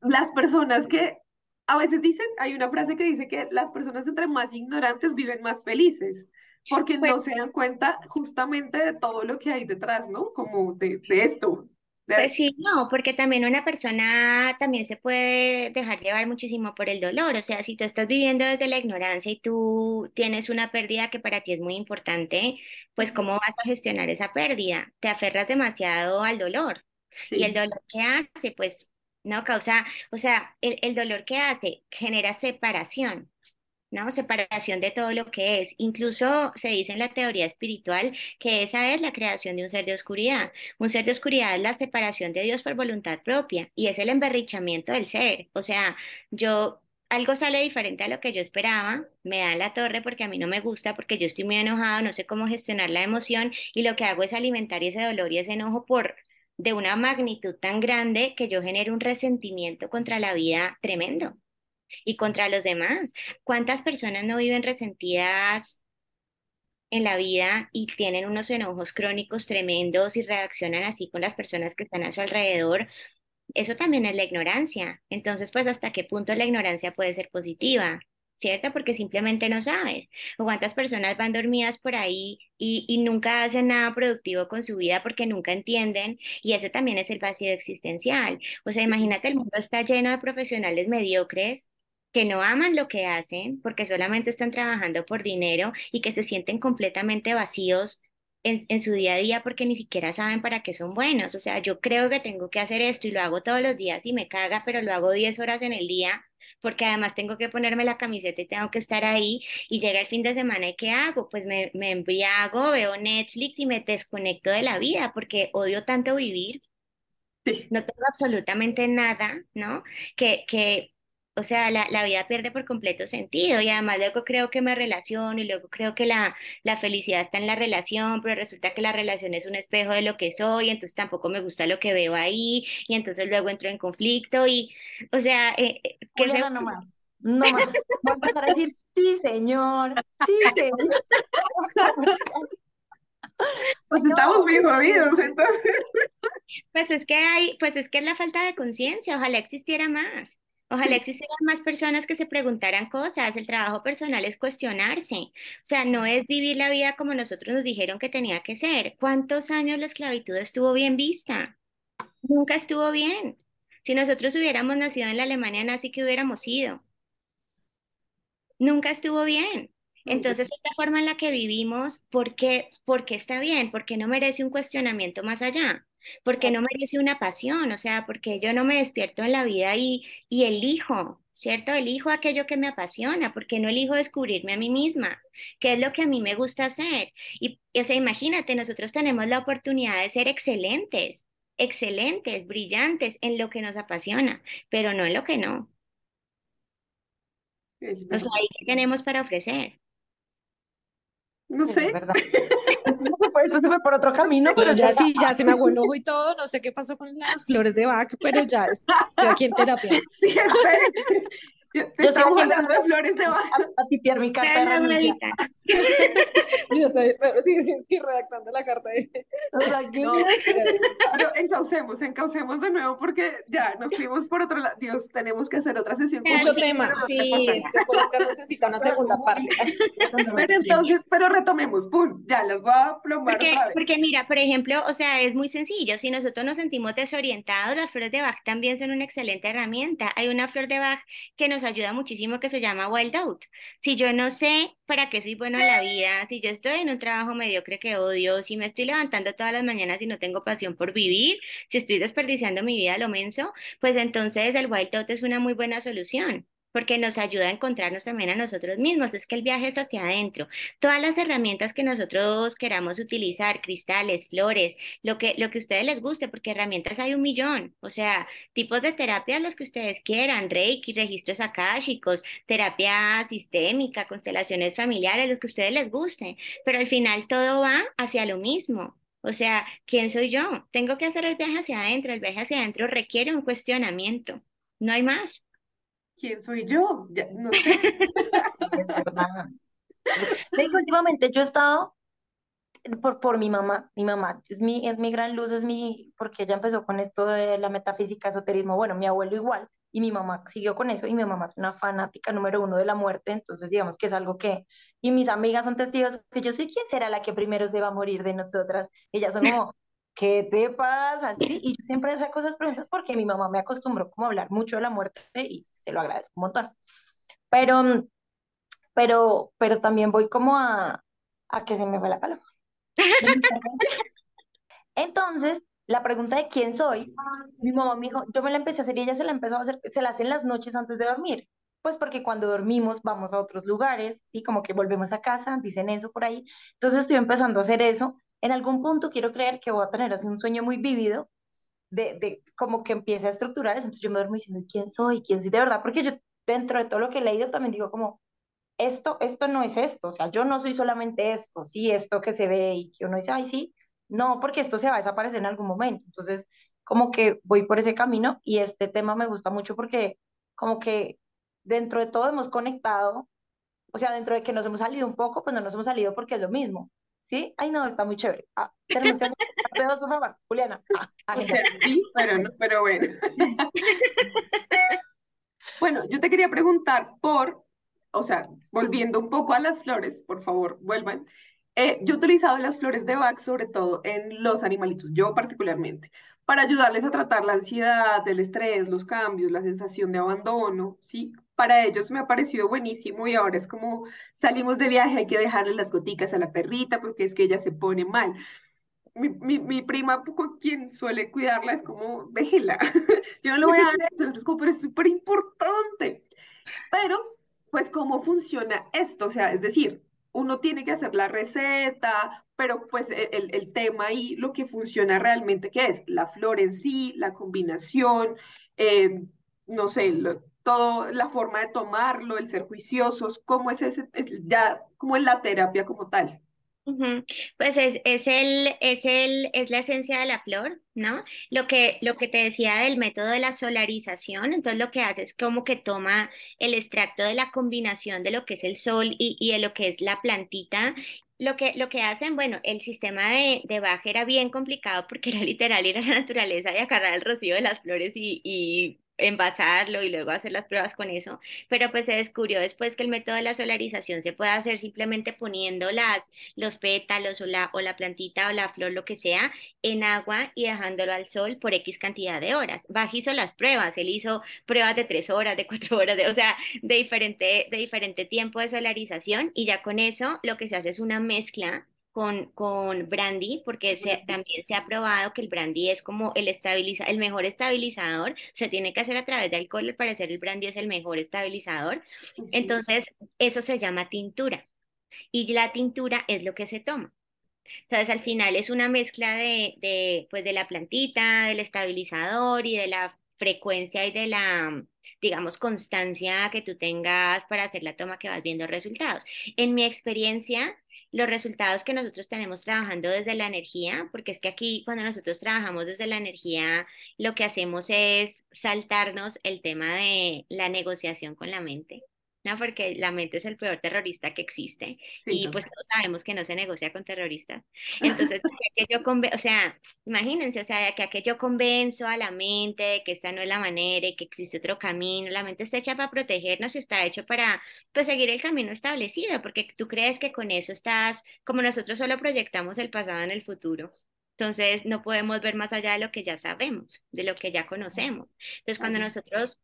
Speaker 3: Las personas que a veces dicen, hay una frase que dice que las personas entre más ignorantes viven más felices, porque no pues se dan cuenta justamente de todo lo que hay detrás, ¿no? Como de, de esto.
Speaker 6: Pues sí, no, porque también una persona también se puede dejar llevar muchísimo por el dolor. O sea, si tú estás viviendo desde la ignorancia y tú tienes una pérdida que para ti es muy importante, pues ¿cómo vas a gestionar esa pérdida? Te aferras demasiado al dolor. Y el dolor que hace, pues, no causa, o sea, el, el dolor que hace genera separación. ¿No? Separación de todo lo que es. Incluso se dice en la teoría espiritual que esa es la creación de un ser de oscuridad. Un ser de oscuridad es la separación de Dios por voluntad propia y es el emberrichamiento del ser. O sea, yo algo sale diferente a lo que yo esperaba, me da la torre porque a mí no me gusta, porque yo estoy muy enojado, no sé cómo gestionar la emoción y lo que hago es alimentar ese dolor y ese enojo por de una magnitud tan grande que yo genero un resentimiento contra la vida tremendo y contra los demás. ¿Cuántas personas no viven resentidas en la vida y tienen unos enojos crónicos tremendos y reaccionan así con las personas que están a su alrededor? Eso también es la ignorancia. Entonces, pues, ¿hasta qué punto la ignorancia puede ser positiva? ¿Cierto? Porque simplemente no sabes. O cuántas personas van dormidas por ahí y, y, nunca hacen nada productivo con su vida porque nunca entienden. Y ese también es el vacío existencial. O sea, imagínate, el mundo está lleno de profesionales mediocres que no aman lo que hacen porque solamente están trabajando por dinero y que se sienten completamente vacíos en, en, su día a día porque ni siquiera saben para qué son buenos. O sea, yo creo que tengo que hacer esto y lo hago todos los días y me caga, pero lo hago 10 horas en el día porque además tengo que ponerme la camiseta y tengo que estar ahí y llega el fin de semana y ¿qué hago? Pues me, me embriago, veo Netflix y me desconecto de la vida porque odio tanto vivir. No tengo absolutamente nada, ¿no? Que, que o sea, la, la, vida pierde por completo sentido y además luego creo que me relaciono y luego creo que la, la, felicidad está en la relación, pero resulta que la relación es un espejo de lo que soy, entonces tampoco me gusta lo que veo ahí y entonces luego entro en conflicto y, o sea, eh,
Speaker 5: eh ¿qué se... no más. No más. Voy a empezar a decir, sí, señor, sí, señor.
Speaker 3: Pues estamos muy jodidos, entonces.
Speaker 6: Pues es que hay, pues es que es la falta de conciencia, ojalá existiera más. Ojalá existieran más personas que se preguntaran cosas. El trabajo personal es cuestionarse. O sea, no es vivir la vida como nosotros nos dijeron que tenía que ser. ¿Cuántos años la esclavitud estuvo bien vista? Nunca estuvo bien. Si nosotros hubiéramos nacido en la Alemania nazi, ¿qué hubiéramos sido? Nunca estuvo bien. Entonces, esta forma en la que vivimos, ¿por qué, ¿por qué está bien? ¿Por qué no merece un cuestionamiento más allá? Porque no merece una pasión, o sea, porque yo no me despierto en la vida y, y elijo, ¿cierto? Elijo aquello que me apasiona, porque no elijo descubrirme a mí misma, qué es lo que a mí me gusta hacer. Y, o sea, imagínate, nosotros tenemos la oportunidad de ser excelentes, excelentes, brillantes en lo que nos apasiona, pero no en lo que no. O sea, ¿qué tenemos para ofrecer?
Speaker 3: No sé.
Speaker 5: Esto se fue por otro camino, pero,
Speaker 1: ya sí, ya se me aguó el ojo y todo. No sé qué pasó con las flores de Bach, pero ya estoy aquí en terapia.
Speaker 3: Siempre. Yo, te estamos hablando de flores de Bach.
Speaker 5: A, tipiar mi carta
Speaker 6: de
Speaker 1: Yo estoy sí, redactando la carta de...
Speaker 3: O sea, no, pero encaucemos, encaucemos de nuevo porque ya nos fuimos por otro lado. Dios, tenemos que hacer otra sesión.
Speaker 1: Mucho tema, sí, este podcast necesita una segunda parte.
Speaker 3: Pero entonces, pero retomemos, pum, ya las voy a plombar
Speaker 6: porque,
Speaker 3: otra vez.
Speaker 6: Porque mira, por ejemplo, o sea, es muy sencillo. Si nosotros nos sentimos desorientados, las flores de Bach también son una excelente herramienta. Hay una flor de Bach que nos ayuda muchísimo que se llama Wild Out. Si yo no sé para qué soy bueno en la vida, si yo estoy en un trabajo mediocre que odio, si me estoy levantando todas las mañanas y no tengo pasión por vivir, si estoy desperdiciando mi vida a lo menso, pues entonces el Wild Out es una muy buena solución porque nos ayuda a encontrarnos también a nosotros mismos. Es que el viaje es hacia adentro. Todas las herramientas que nosotros queramos utilizar, cristales, flores, lo que, lo que a ustedes les guste, porque herramientas hay un millón. O sea, tipos de terapia los que ustedes quieran, reiki, registros akáshicos, terapia sistémica, constelaciones familiares, lo que a ustedes les guste. Pero al final todo va hacia lo mismo. O sea, ¿quién soy yo? Tengo que hacer el viaje hacia adentro. El viaje hacia adentro requiere un cuestionamiento. No hay más.
Speaker 3: ¿Quién soy yo? Ya, no sé.
Speaker 5: últimamente yo he estado por, por mi mamá, mi mamá es mi, es mi gran luz, es mi, porque ella empezó con esto de la metafísica, esoterismo, bueno, mi abuelo igual, y mi mamá siguió con eso, y mi mamá es una fanática número uno de la muerte, entonces digamos que es algo que, y mis amigas son testigos que yo soy quién será la que primero se va a morir de nosotras, ellas son como, ¿qué te pasa? ¿Sí? Y yo siempre saco esas preguntas porque mi mamá me acostumbró como a hablar mucho de la muerte y se lo agradezco un montón. Pero, pero, pero también voy como a, a que se me fue la palabra. Entonces, la pregunta de quién soy, mi mamá me dijo, yo me la empecé a hacer y ella se la empezó a hacer, se la hace en las noches antes de dormir. Pues porque cuando dormimos vamos a otros lugares, ¿sí? Como que volvemos a casa, dicen eso por ahí. Entonces estoy empezando a hacer eso en algún punto quiero creer que voy a tener así un sueño muy vívido de, de como que empiece a estructurar eso. Entonces yo me duermo diciendo, ¿quién soy? ¿Quién soy de verdad? Porque yo dentro de todo lo que he leído también digo como, esto, esto no es esto, o sea, yo no soy solamente esto, sí, esto que se ve y que uno dice, ay, sí, no, porque esto se va a desaparecer en algún momento. Entonces, como que voy por ese camino y este tema me gusta mucho porque como que dentro de todo hemos conectado, o sea, dentro de que nos hemos salido un poco, pues no nos hemos salido porque es lo mismo, ¿Sí? Ay, no, está muy chévere. Ah, tenemos que hacer dos, por favor. Juliana.
Speaker 3: Ah, o sea, sí, pero, no, pero bueno. bueno, yo te quería preguntar por, o sea, volviendo un poco a las flores, por favor, vuelvan. Eh, yo he utilizado las flores de Bach sobre todo en los animalitos, yo particularmente, para ayudarles a tratar la ansiedad, el estrés, los cambios, la sensación de abandono, ¿sí? Para ellos me ha parecido buenísimo y ahora es como salimos de viaje, hay que dejarle las goticas a la perrita porque es que ella se pone mal. Mi, mi, prima, quien suele cuidarla, es como, déjela, yo no le voy a dar eso, es como, pero es súper importante. Pero, pues, ¿cómo funciona esto? O sea, es decir, uno tiene que hacer la receta, pero pues e, el, el tema ahí, lo que funciona realmente, ¿qué es? La flor en sí, la combinación, eh, no sé, lo, la forma de tomarlo, el ser juiciosos, cómo es ese, ya, como es la terapia como tal.
Speaker 6: Pues es, es, el, es, el, es la esencia de la flor, ¿no? Lo que, lo que te decía del método de la solarización, entonces lo que hace es como que toma el extracto de la combinación de lo que es el sol y, de lo que es la plantita lo que, lo que hacen, bueno, el sistema de, de era bien complicado porque era literal ir a la naturaleza y agarrar el rocío de las flores y envasarlo y luego hacer las pruebas con eso, pero pues se descubrió después que el método de la solarización se puede hacer simplemente poniendo las, los pétalos o la, o la plantita o la flor, lo que sea, en agua y dejándolo al sol por X cantidad de horas. Bach hizo las pruebas, él hizo pruebas de tres horas, de cuatro horas, de, o sea, de diferente, de diferente tiempo de solarización y ya con eso lo que se hace es una mezcla con, con brandy, porque se, también se ha probado que el brandy es como el, estabiliza, el mejor estabilizador, se tiene que hacer a través de alcohol, al parecer el brandy es el mejor estabilizador, entonces eso se llama tintura y la tintura es lo que se toma. Entonces al final es una mezcla de, de, pues, de la plantita, del estabilizador y de la frecuencia y de la, digamos, constancia que tú tengas para hacer la toma que vas viendo resultados. En mi experiencia, los resultados que nosotros tenemos trabajando desde la energía, porque es que aquí cuando nosotros trabajamos desde la energía, lo que hacemos es saltarnos el tema de la negociación con la mente. ¿No? Porque la mente es el peor terrorista que existe y pues todos sabemos que no se negocia con terroristas. Entonces, que yo o sea, imagínense, o sea, que, que yo convenzo a la mente de que esta no es la manera y que existe otro camino, la mente está hecha para protegernos y está hecho para pues seguir el camino establecido, porque tú crees que con eso estás, como nosotros solo proyectamos el pasado en el futuro. Entonces, no podemos ver más allá de lo que ya sabemos, de lo que ya conocemos. Entonces, cuando nosotros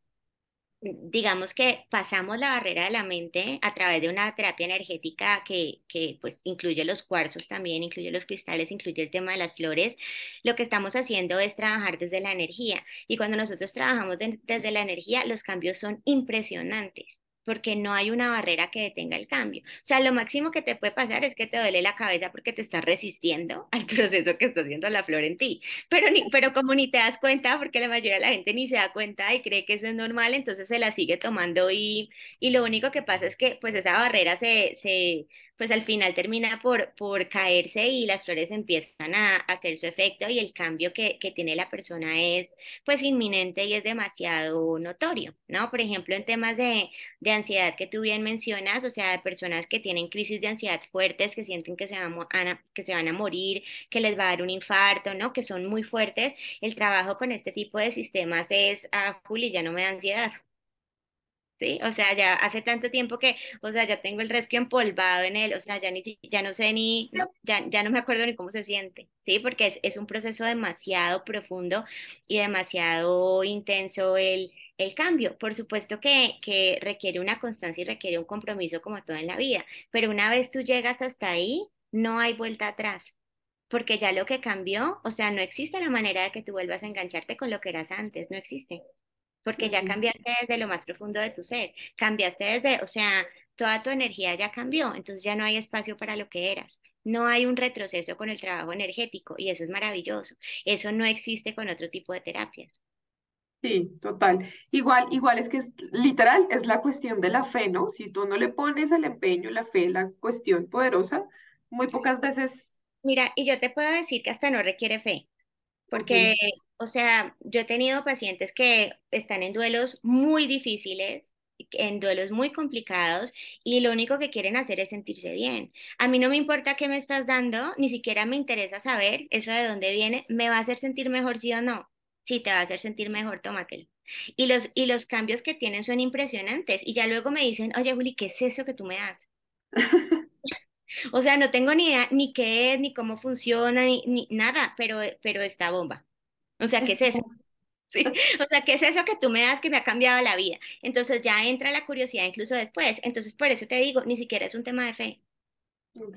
Speaker 6: digamos que pasamos la barrera de la mente a través de una terapia energética que, que pues incluye los cuarzos también, incluye los cristales, incluye el tema de las flores, lo que estamos haciendo es trabajar desde la energía. Y cuando nosotros trabajamos desde la energía, los cambios son impresionantes porque no hay una barrera que detenga el cambio. O sea, lo máximo que te puede pasar es que te duele la cabeza porque te estás resistiendo al proceso que está haciendo la flor en ti. Pero, ni, pero como ni te das cuenta, porque la mayoría de la gente ni se da cuenta y cree que eso es normal, entonces se la sigue tomando y, y lo único que pasa es que pues esa barrera se, se, pues al final termina por, por caerse y las flores empiezan a, hacer su efecto y el cambio que, que, tiene la persona es pues inminente y es demasiado notorio, ¿no? Por ejemplo, en temas de, de ansiedad que tú bien mencionas, o sea, de personas que tienen crisis de ansiedad fuertes, que sienten que se, van a, que se van a morir, que les va a dar un infarto, ¿no? Que son muy fuertes, el trabajo con este tipo de sistemas es, ah, Juli, ya no me da ansiedad, ¿sí? O sea, ya hace tanto tiempo que, o sea, ya tengo el resquio empolvado en él, o sea, ya, ni, ya no sé ni, ya, ya no me acuerdo ni cómo se siente, ¿sí? Porque es, es un proceso demasiado profundo y demasiado intenso el, el cambio. Por supuesto que, que requiere una constancia y requiere un compromiso como todo en la vida, pero una vez tú llegas hasta ahí, no hay vuelta atrás porque ya lo que cambió, o sea, no existe la manera de que tú vuelvas a engancharte con lo que eras antes, no existe porque ya cambiaste desde lo más profundo de tu ser, cambiaste desde, o sea, toda tu energía ya cambió, entonces ya no hay espacio para lo que eras. No hay un retroceso con el trabajo energético y eso es maravilloso. Eso no existe con otro tipo de terapias.
Speaker 3: Sí, total. Igual, igual es que es literal, es la cuestión de la fe, ¿no? Si tú no le pones el empeño, la fe, la cuestión poderosa, muy pocas veces.
Speaker 6: Mira, y yo te puedo decir que hasta no requiere fe, porque o sea, yo he tenido pacientes que están en duelos muy difíciles, en duelos muy complicados y lo único que quieren hacer es sentirse bien. A mí no me importa qué me estás dando, ni siquiera me interesa saber eso de dónde viene, me va a hacer sentir mejor sí o no. Sí, te va a hacer sentir mejor, tómatelo. Y los, y los cambios que tienen son impresionantes. Y ya luego me dicen, oye, Juli, ¿qué es eso que tú me das? o sea, no tengo ni idea ni qué es, ni cómo funciona, ni, ni nada, pero, pero está bomba. O sea, ¿qué es eso? Sí, o sea, ¿qué es eso que tú me das que me ha cambiado la vida? Entonces ya entra la curiosidad incluso después. Entonces, por eso te digo, ni siquiera es un tema de fe.
Speaker 3: Ok.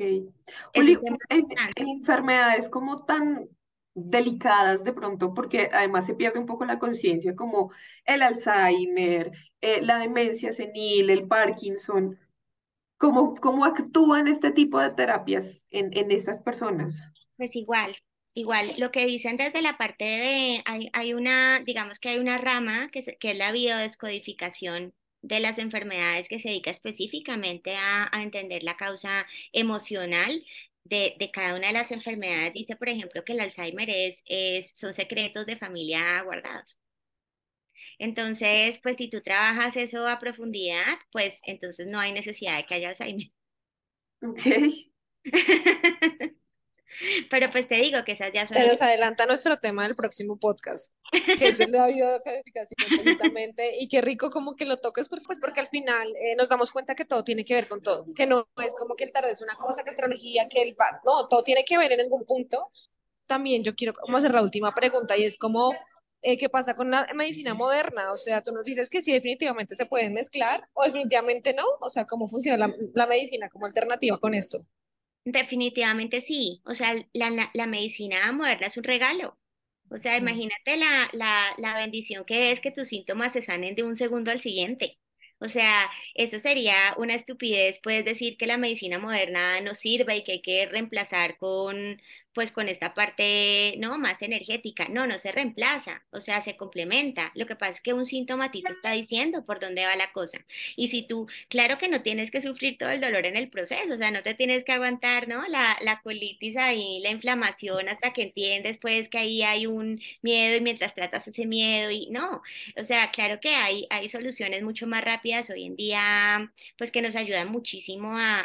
Speaker 3: Juli, en, enfermedades como tan delicadas de pronto, porque además se pierde un poco la conciencia, como el Alzheimer, eh, la demencia senil, el Parkinson, ¿cómo, cómo actúan este tipo de terapias en, en estas personas?
Speaker 6: Pues igual, Igual, lo que dicen desde la parte de, hay, hay una, digamos que hay una rama que, que es la biodescodificación de las enfermedades que se dedica específicamente a, a entender la causa emocional de, de, cada una de las enfermedades. Dice, por ejemplo, que el Alzheimer es, es, son secretos de familia guardados. Entonces, pues si tú trabajas eso a profundidad, pues entonces no hay necesidad de que haya Alzheimer.
Speaker 3: Ok.
Speaker 6: Pero pues te digo que esas ya son...
Speaker 1: Se nos adelanta nuestro tema del próximo podcast, que es el de la biodecodificación precisamente, y qué rico como que lo toques, porque, pues porque al final eh, nos damos cuenta que todo tiene que ver con todo, que no es como que el tarot es una cosa, que astrología, que el... No, todo tiene que ver en algún punto. También yo quiero como hacer la última pregunta y es como, eh, ¿qué pasa con la medicina moderna? O sea, tú nos dices que sí, definitivamente se pueden mezclar o definitivamente no. O sea, ¿cómo funciona la, la medicina como alternativa con esto?
Speaker 6: Definitivamente sí. O sea, la, la, medicina moderna es un regalo. O sea, imagínate la, la, la bendición que es que tus síntomas se sanen de un segundo al siguiente. O sea, eso sería una estupidez, puedes decir que la medicina moderna no sirve y que hay que reemplazar con, pues con esta parte, no, más energética. No, no se reemplaza, o sea, se complementa. Lo que pasa es que un síntoma a ti te está diciendo por dónde va la cosa. Y si tú, claro que no tienes que sufrir todo el dolor en el proceso, o sea, no te tienes que aguantar, ¿no? La, colitis ahí, la inflamación hasta que entiendes, pues, que ahí hay un miedo y mientras tratas ese miedo y no, o sea, claro que hay, hay soluciones mucho más rápidas hoy en día, pues, que nos ayudan muchísimo a,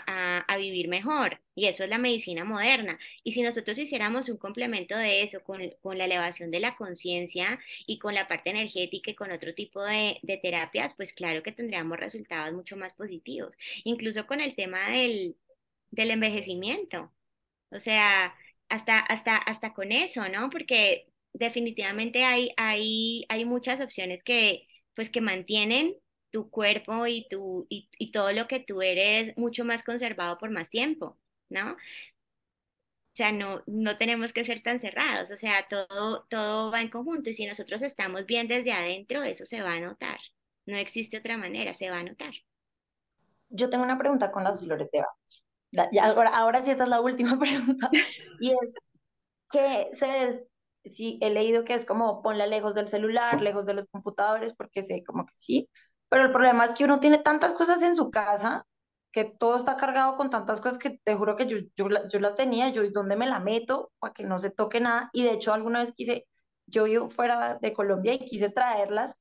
Speaker 6: a vivir mejor. Y eso es la medicina moderna. Y si nosotros hiciéramos un complemento de eso con, con la elevación de la conciencia y con la parte energética y con otro tipo de, terapias, pues claro que tendríamos resultados mucho más positivos. Incluso con el tema del, del envejecimiento. O sea, hasta, hasta, hasta con eso, ¿no? Porque definitivamente hay, hay, hay muchas opciones que, pues, que mantienen tu cuerpo y, tu, y, y todo lo que tú eres mucho más conservado por más tiempo, ¿no? O sea, no, no tenemos que ser tan cerrados, o sea, todo, todo va en conjunto y si nosotros estamos bien desde adentro, eso se va a notar. No existe otra manera, se va a notar.
Speaker 5: Yo tengo una pregunta con las flores de ahora, ahora sí, esta es la última pregunta. Y es que se, sí, he leído que es como ponla lejos del celular, lejos de los computadores, porque sé como que sí. Pero el problema es que uno tiene tantas cosas en su casa que todo está cargado con tantas cosas que te juro que yo, yo, yo las tenía, yo, ¿dónde me la meto? Para que no se toque nada. Y de hecho, alguna vez quise, yo vivo fuera de Colombia y quise traerlas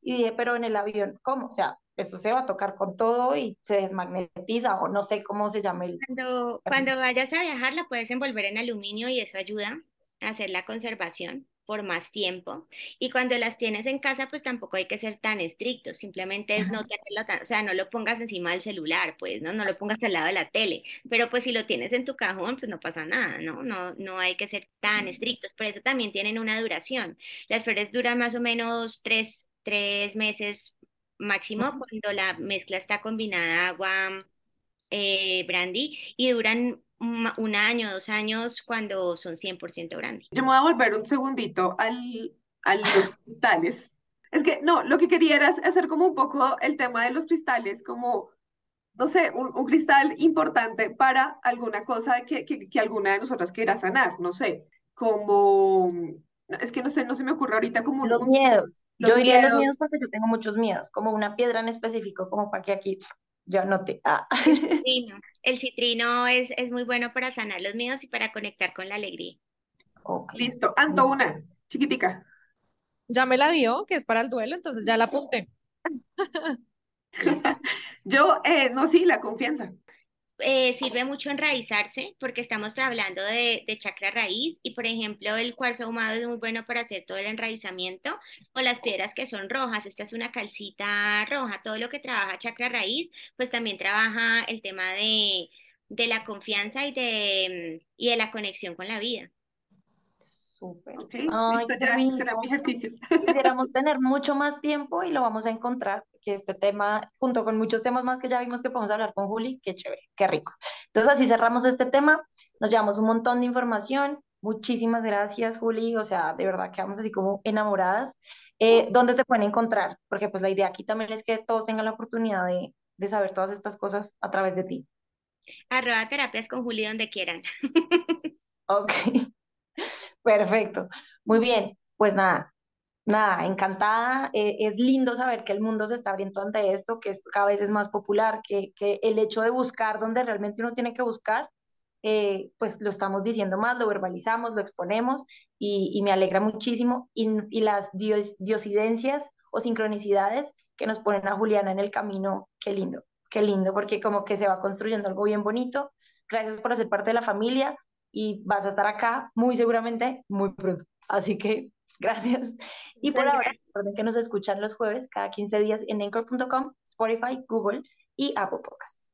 Speaker 5: y dije, pero en el avión, ¿cómo? O sea, esto se va a tocar con todo y se desmagnetiza o no sé cómo se llama el...
Speaker 6: Cuando, cuando vayas a viajar la puedes envolver en aluminio y eso ayuda a hacer la conservación por más tiempo. Y cuando las tienes en casa, pues tampoco hay que ser tan estrictos, simplemente es no tenerlo tan, o sea, no lo pongas encima del celular, pues, ¿no? No lo pongas al lado de la tele, pero pues si lo tienes en tu cajón, pues no pasa nada, ¿no? No, no hay que ser tan estrictos, por eso también tienen una duración. Las flores duran más o menos tres, tres meses máximo cuando la mezcla está combinada agua, eh, brandy, y duran un año, dos años cuando son 100% brandy.
Speaker 3: Yo me voy a volver un segundito al, a los cristales. Es que no, lo que quería era hacer como un poco el tema de los cristales, como, no sé, un, un cristal importante para alguna cosa que, que, que, alguna de nosotras quiera sanar, no sé, como, es que no sé, no se me ocurre ahorita como...
Speaker 5: Los
Speaker 3: un,
Speaker 5: miedos.
Speaker 3: los
Speaker 5: yo diría
Speaker 3: miedos.
Speaker 5: los miedos porque yo tengo muchos miedos, como una piedra en específico, como para que aquí yo anote. Ah.
Speaker 6: El citrino, el citrino es, es muy bueno para sanar los miedos y para conectar con la alegría.
Speaker 3: Listo, Anto, una, chiquitica.
Speaker 1: Ya me la dio, que es para el duelo, entonces ya la apunté.
Speaker 3: Yo, eh, no, sí, la confianza.
Speaker 6: Eh, sirve mucho enraizarse porque estamos hablando de, de, chakra raíz y por ejemplo el cuarzo ahumado es muy bueno para hacer todo el enraizamiento o las piedras que son rojas, esta es una calcita roja, todo lo que trabaja chakra raíz pues también trabaja el tema de, de la confianza y de, y de la conexión con la vida.
Speaker 5: Súper.
Speaker 3: Ok,
Speaker 5: Ay,
Speaker 3: listo,
Speaker 5: qué
Speaker 3: ya será mi ejercicio.
Speaker 5: Quisiéramos tener mucho más tiempo y lo vamos a encontrar, que este tema, junto con muchos temas más que ya vimos que podemos hablar con Juli, qué chévere, qué rico. Entonces así cerramos este tema, nos llevamos un montón de información, muchísimas gracias Juli, o sea, de verdad quedamos así como enamoradas. Eh, ¿Dónde te pueden encontrar? Porque pues la idea aquí también es que todos tengan la oportunidad de, de saber todas estas cosas a través de ti.
Speaker 6: Arroba terapias con Juli donde quieran.
Speaker 5: Ok, perfecto. Muy bien, pues nada, nada, encantada. Eh, es lindo saber que el mundo se está abriendo ante esto, que esto cada vez es más popular, que, que el hecho de buscar donde realmente uno tiene que buscar, eh, pues lo estamos diciendo más, lo verbalizamos, lo exponemos y, y me alegra muchísimo. Y, y las dios, diosidencias o sincronicidades que nos ponen a Juliana en el camino, qué lindo, qué lindo, porque como que se va construyendo algo bien bonito. Gracias por ser parte de la familia y vas a estar acá muy seguramente muy pronto. Así que gracias. Y por ahora, recuerden que nos escuchan los jueves cada 15 días en anchor.com, Spotify, Google y Apple Podcasts.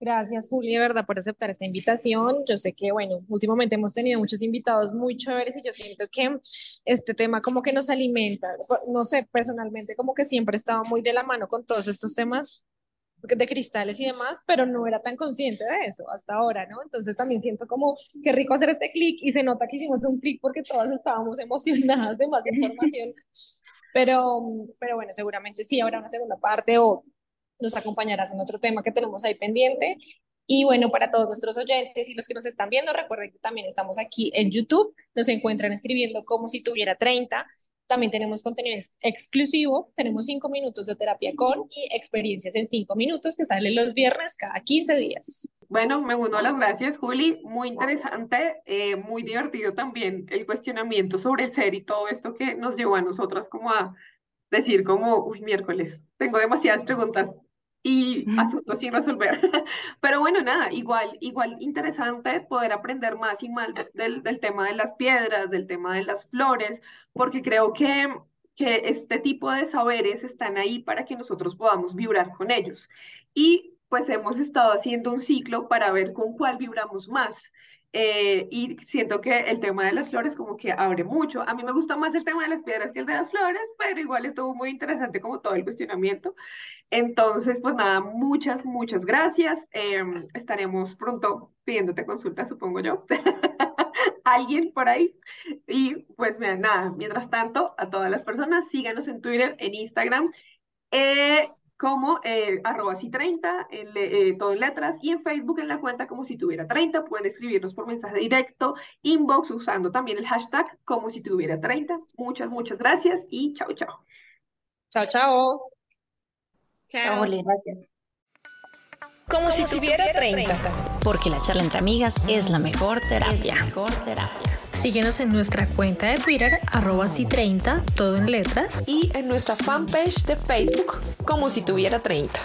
Speaker 1: Gracias, Juli, de verdad, por aceptar esta invitación. Yo sé que, bueno, últimamente hemos tenido muchos invitados muy chéveres y yo siento que este tema como que nos alimenta. No sé, personalmente como que siempre estaba muy de la mano con todos estos temas de cristales y demás, pero no era tan consciente de eso hasta ahora, ¿no? Entonces también siento como qué rico hacer este clic y se nota que hicimos un clic porque todas estábamos emocionadas de más información. Pero, pero bueno, seguramente sí habrá una segunda parte o nos acompañarás en otro tema que tenemos ahí pendiente. Y bueno, para todos nuestros oyentes y los que nos están viendo, recuerden que también estamos aquí en YouTube. Nos encuentran escribiendo como si tuviera 30. También tenemos contenido ex exclusivo. Tenemos 5 minutos de terapia con y experiencias en 5 minutos que salen los viernes cada 15 días.
Speaker 3: Bueno, me uno a las gracias, Juli. Muy interesante, eh, muy divertido también el cuestionamiento sobre el ser y todo esto que nos llevó a nosotras como a decir como, uy, miércoles, tengo demasiadas preguntas y asuntos sin resolver. Pero bueno, nada, igual, igual interesante poder aprender más y más de, del, del tema de las piedras, del tema de las flores, porque creo que, que este tipo de saberes están ahí para que nosotros podamos vibrar con ellos. Y pues hemos estado haciendo un ciclo para ver con cuál vibramos más. Eh, y siento que el tema de las flores como que abre mucho. A mí me gusta más el tema de las piedras que el de las flores, pero igual estuvo muy interesante como todo el cuestionamiento. Entonces, pues nada, muchas, muchas gracias. Em, estaremos pronto pidiéndote consulta, supongo yo. Alguien por ahí. Y pues nada, mientras tanto, a todas las personas, síganos en Twitter, en Instagram. Eh, como eh, arroba si 30, en eh, todo en letras, y en Facebook en la cuenta como si tuviera 30. Pueden escribirnos por mensaje directo, inbox, usando también el hashtag como si tuviera 30. Muchas, muchas gracias y chao, chao.
Speaker 1: Chao, chao.
Speaker 5: Chao, gracias.
Speaker 2: Como, si, tuviera 30.
Speaker 4: Porque la charla entre amigas es la mejor terapia. mejor terapia.
Speaker 2: Síguenos en nuestra cuenta de Twitter, arroba si 30, todo en letras.
Speaker 7: Y en nuestra fanpage de Facebook, como si tuviera 30.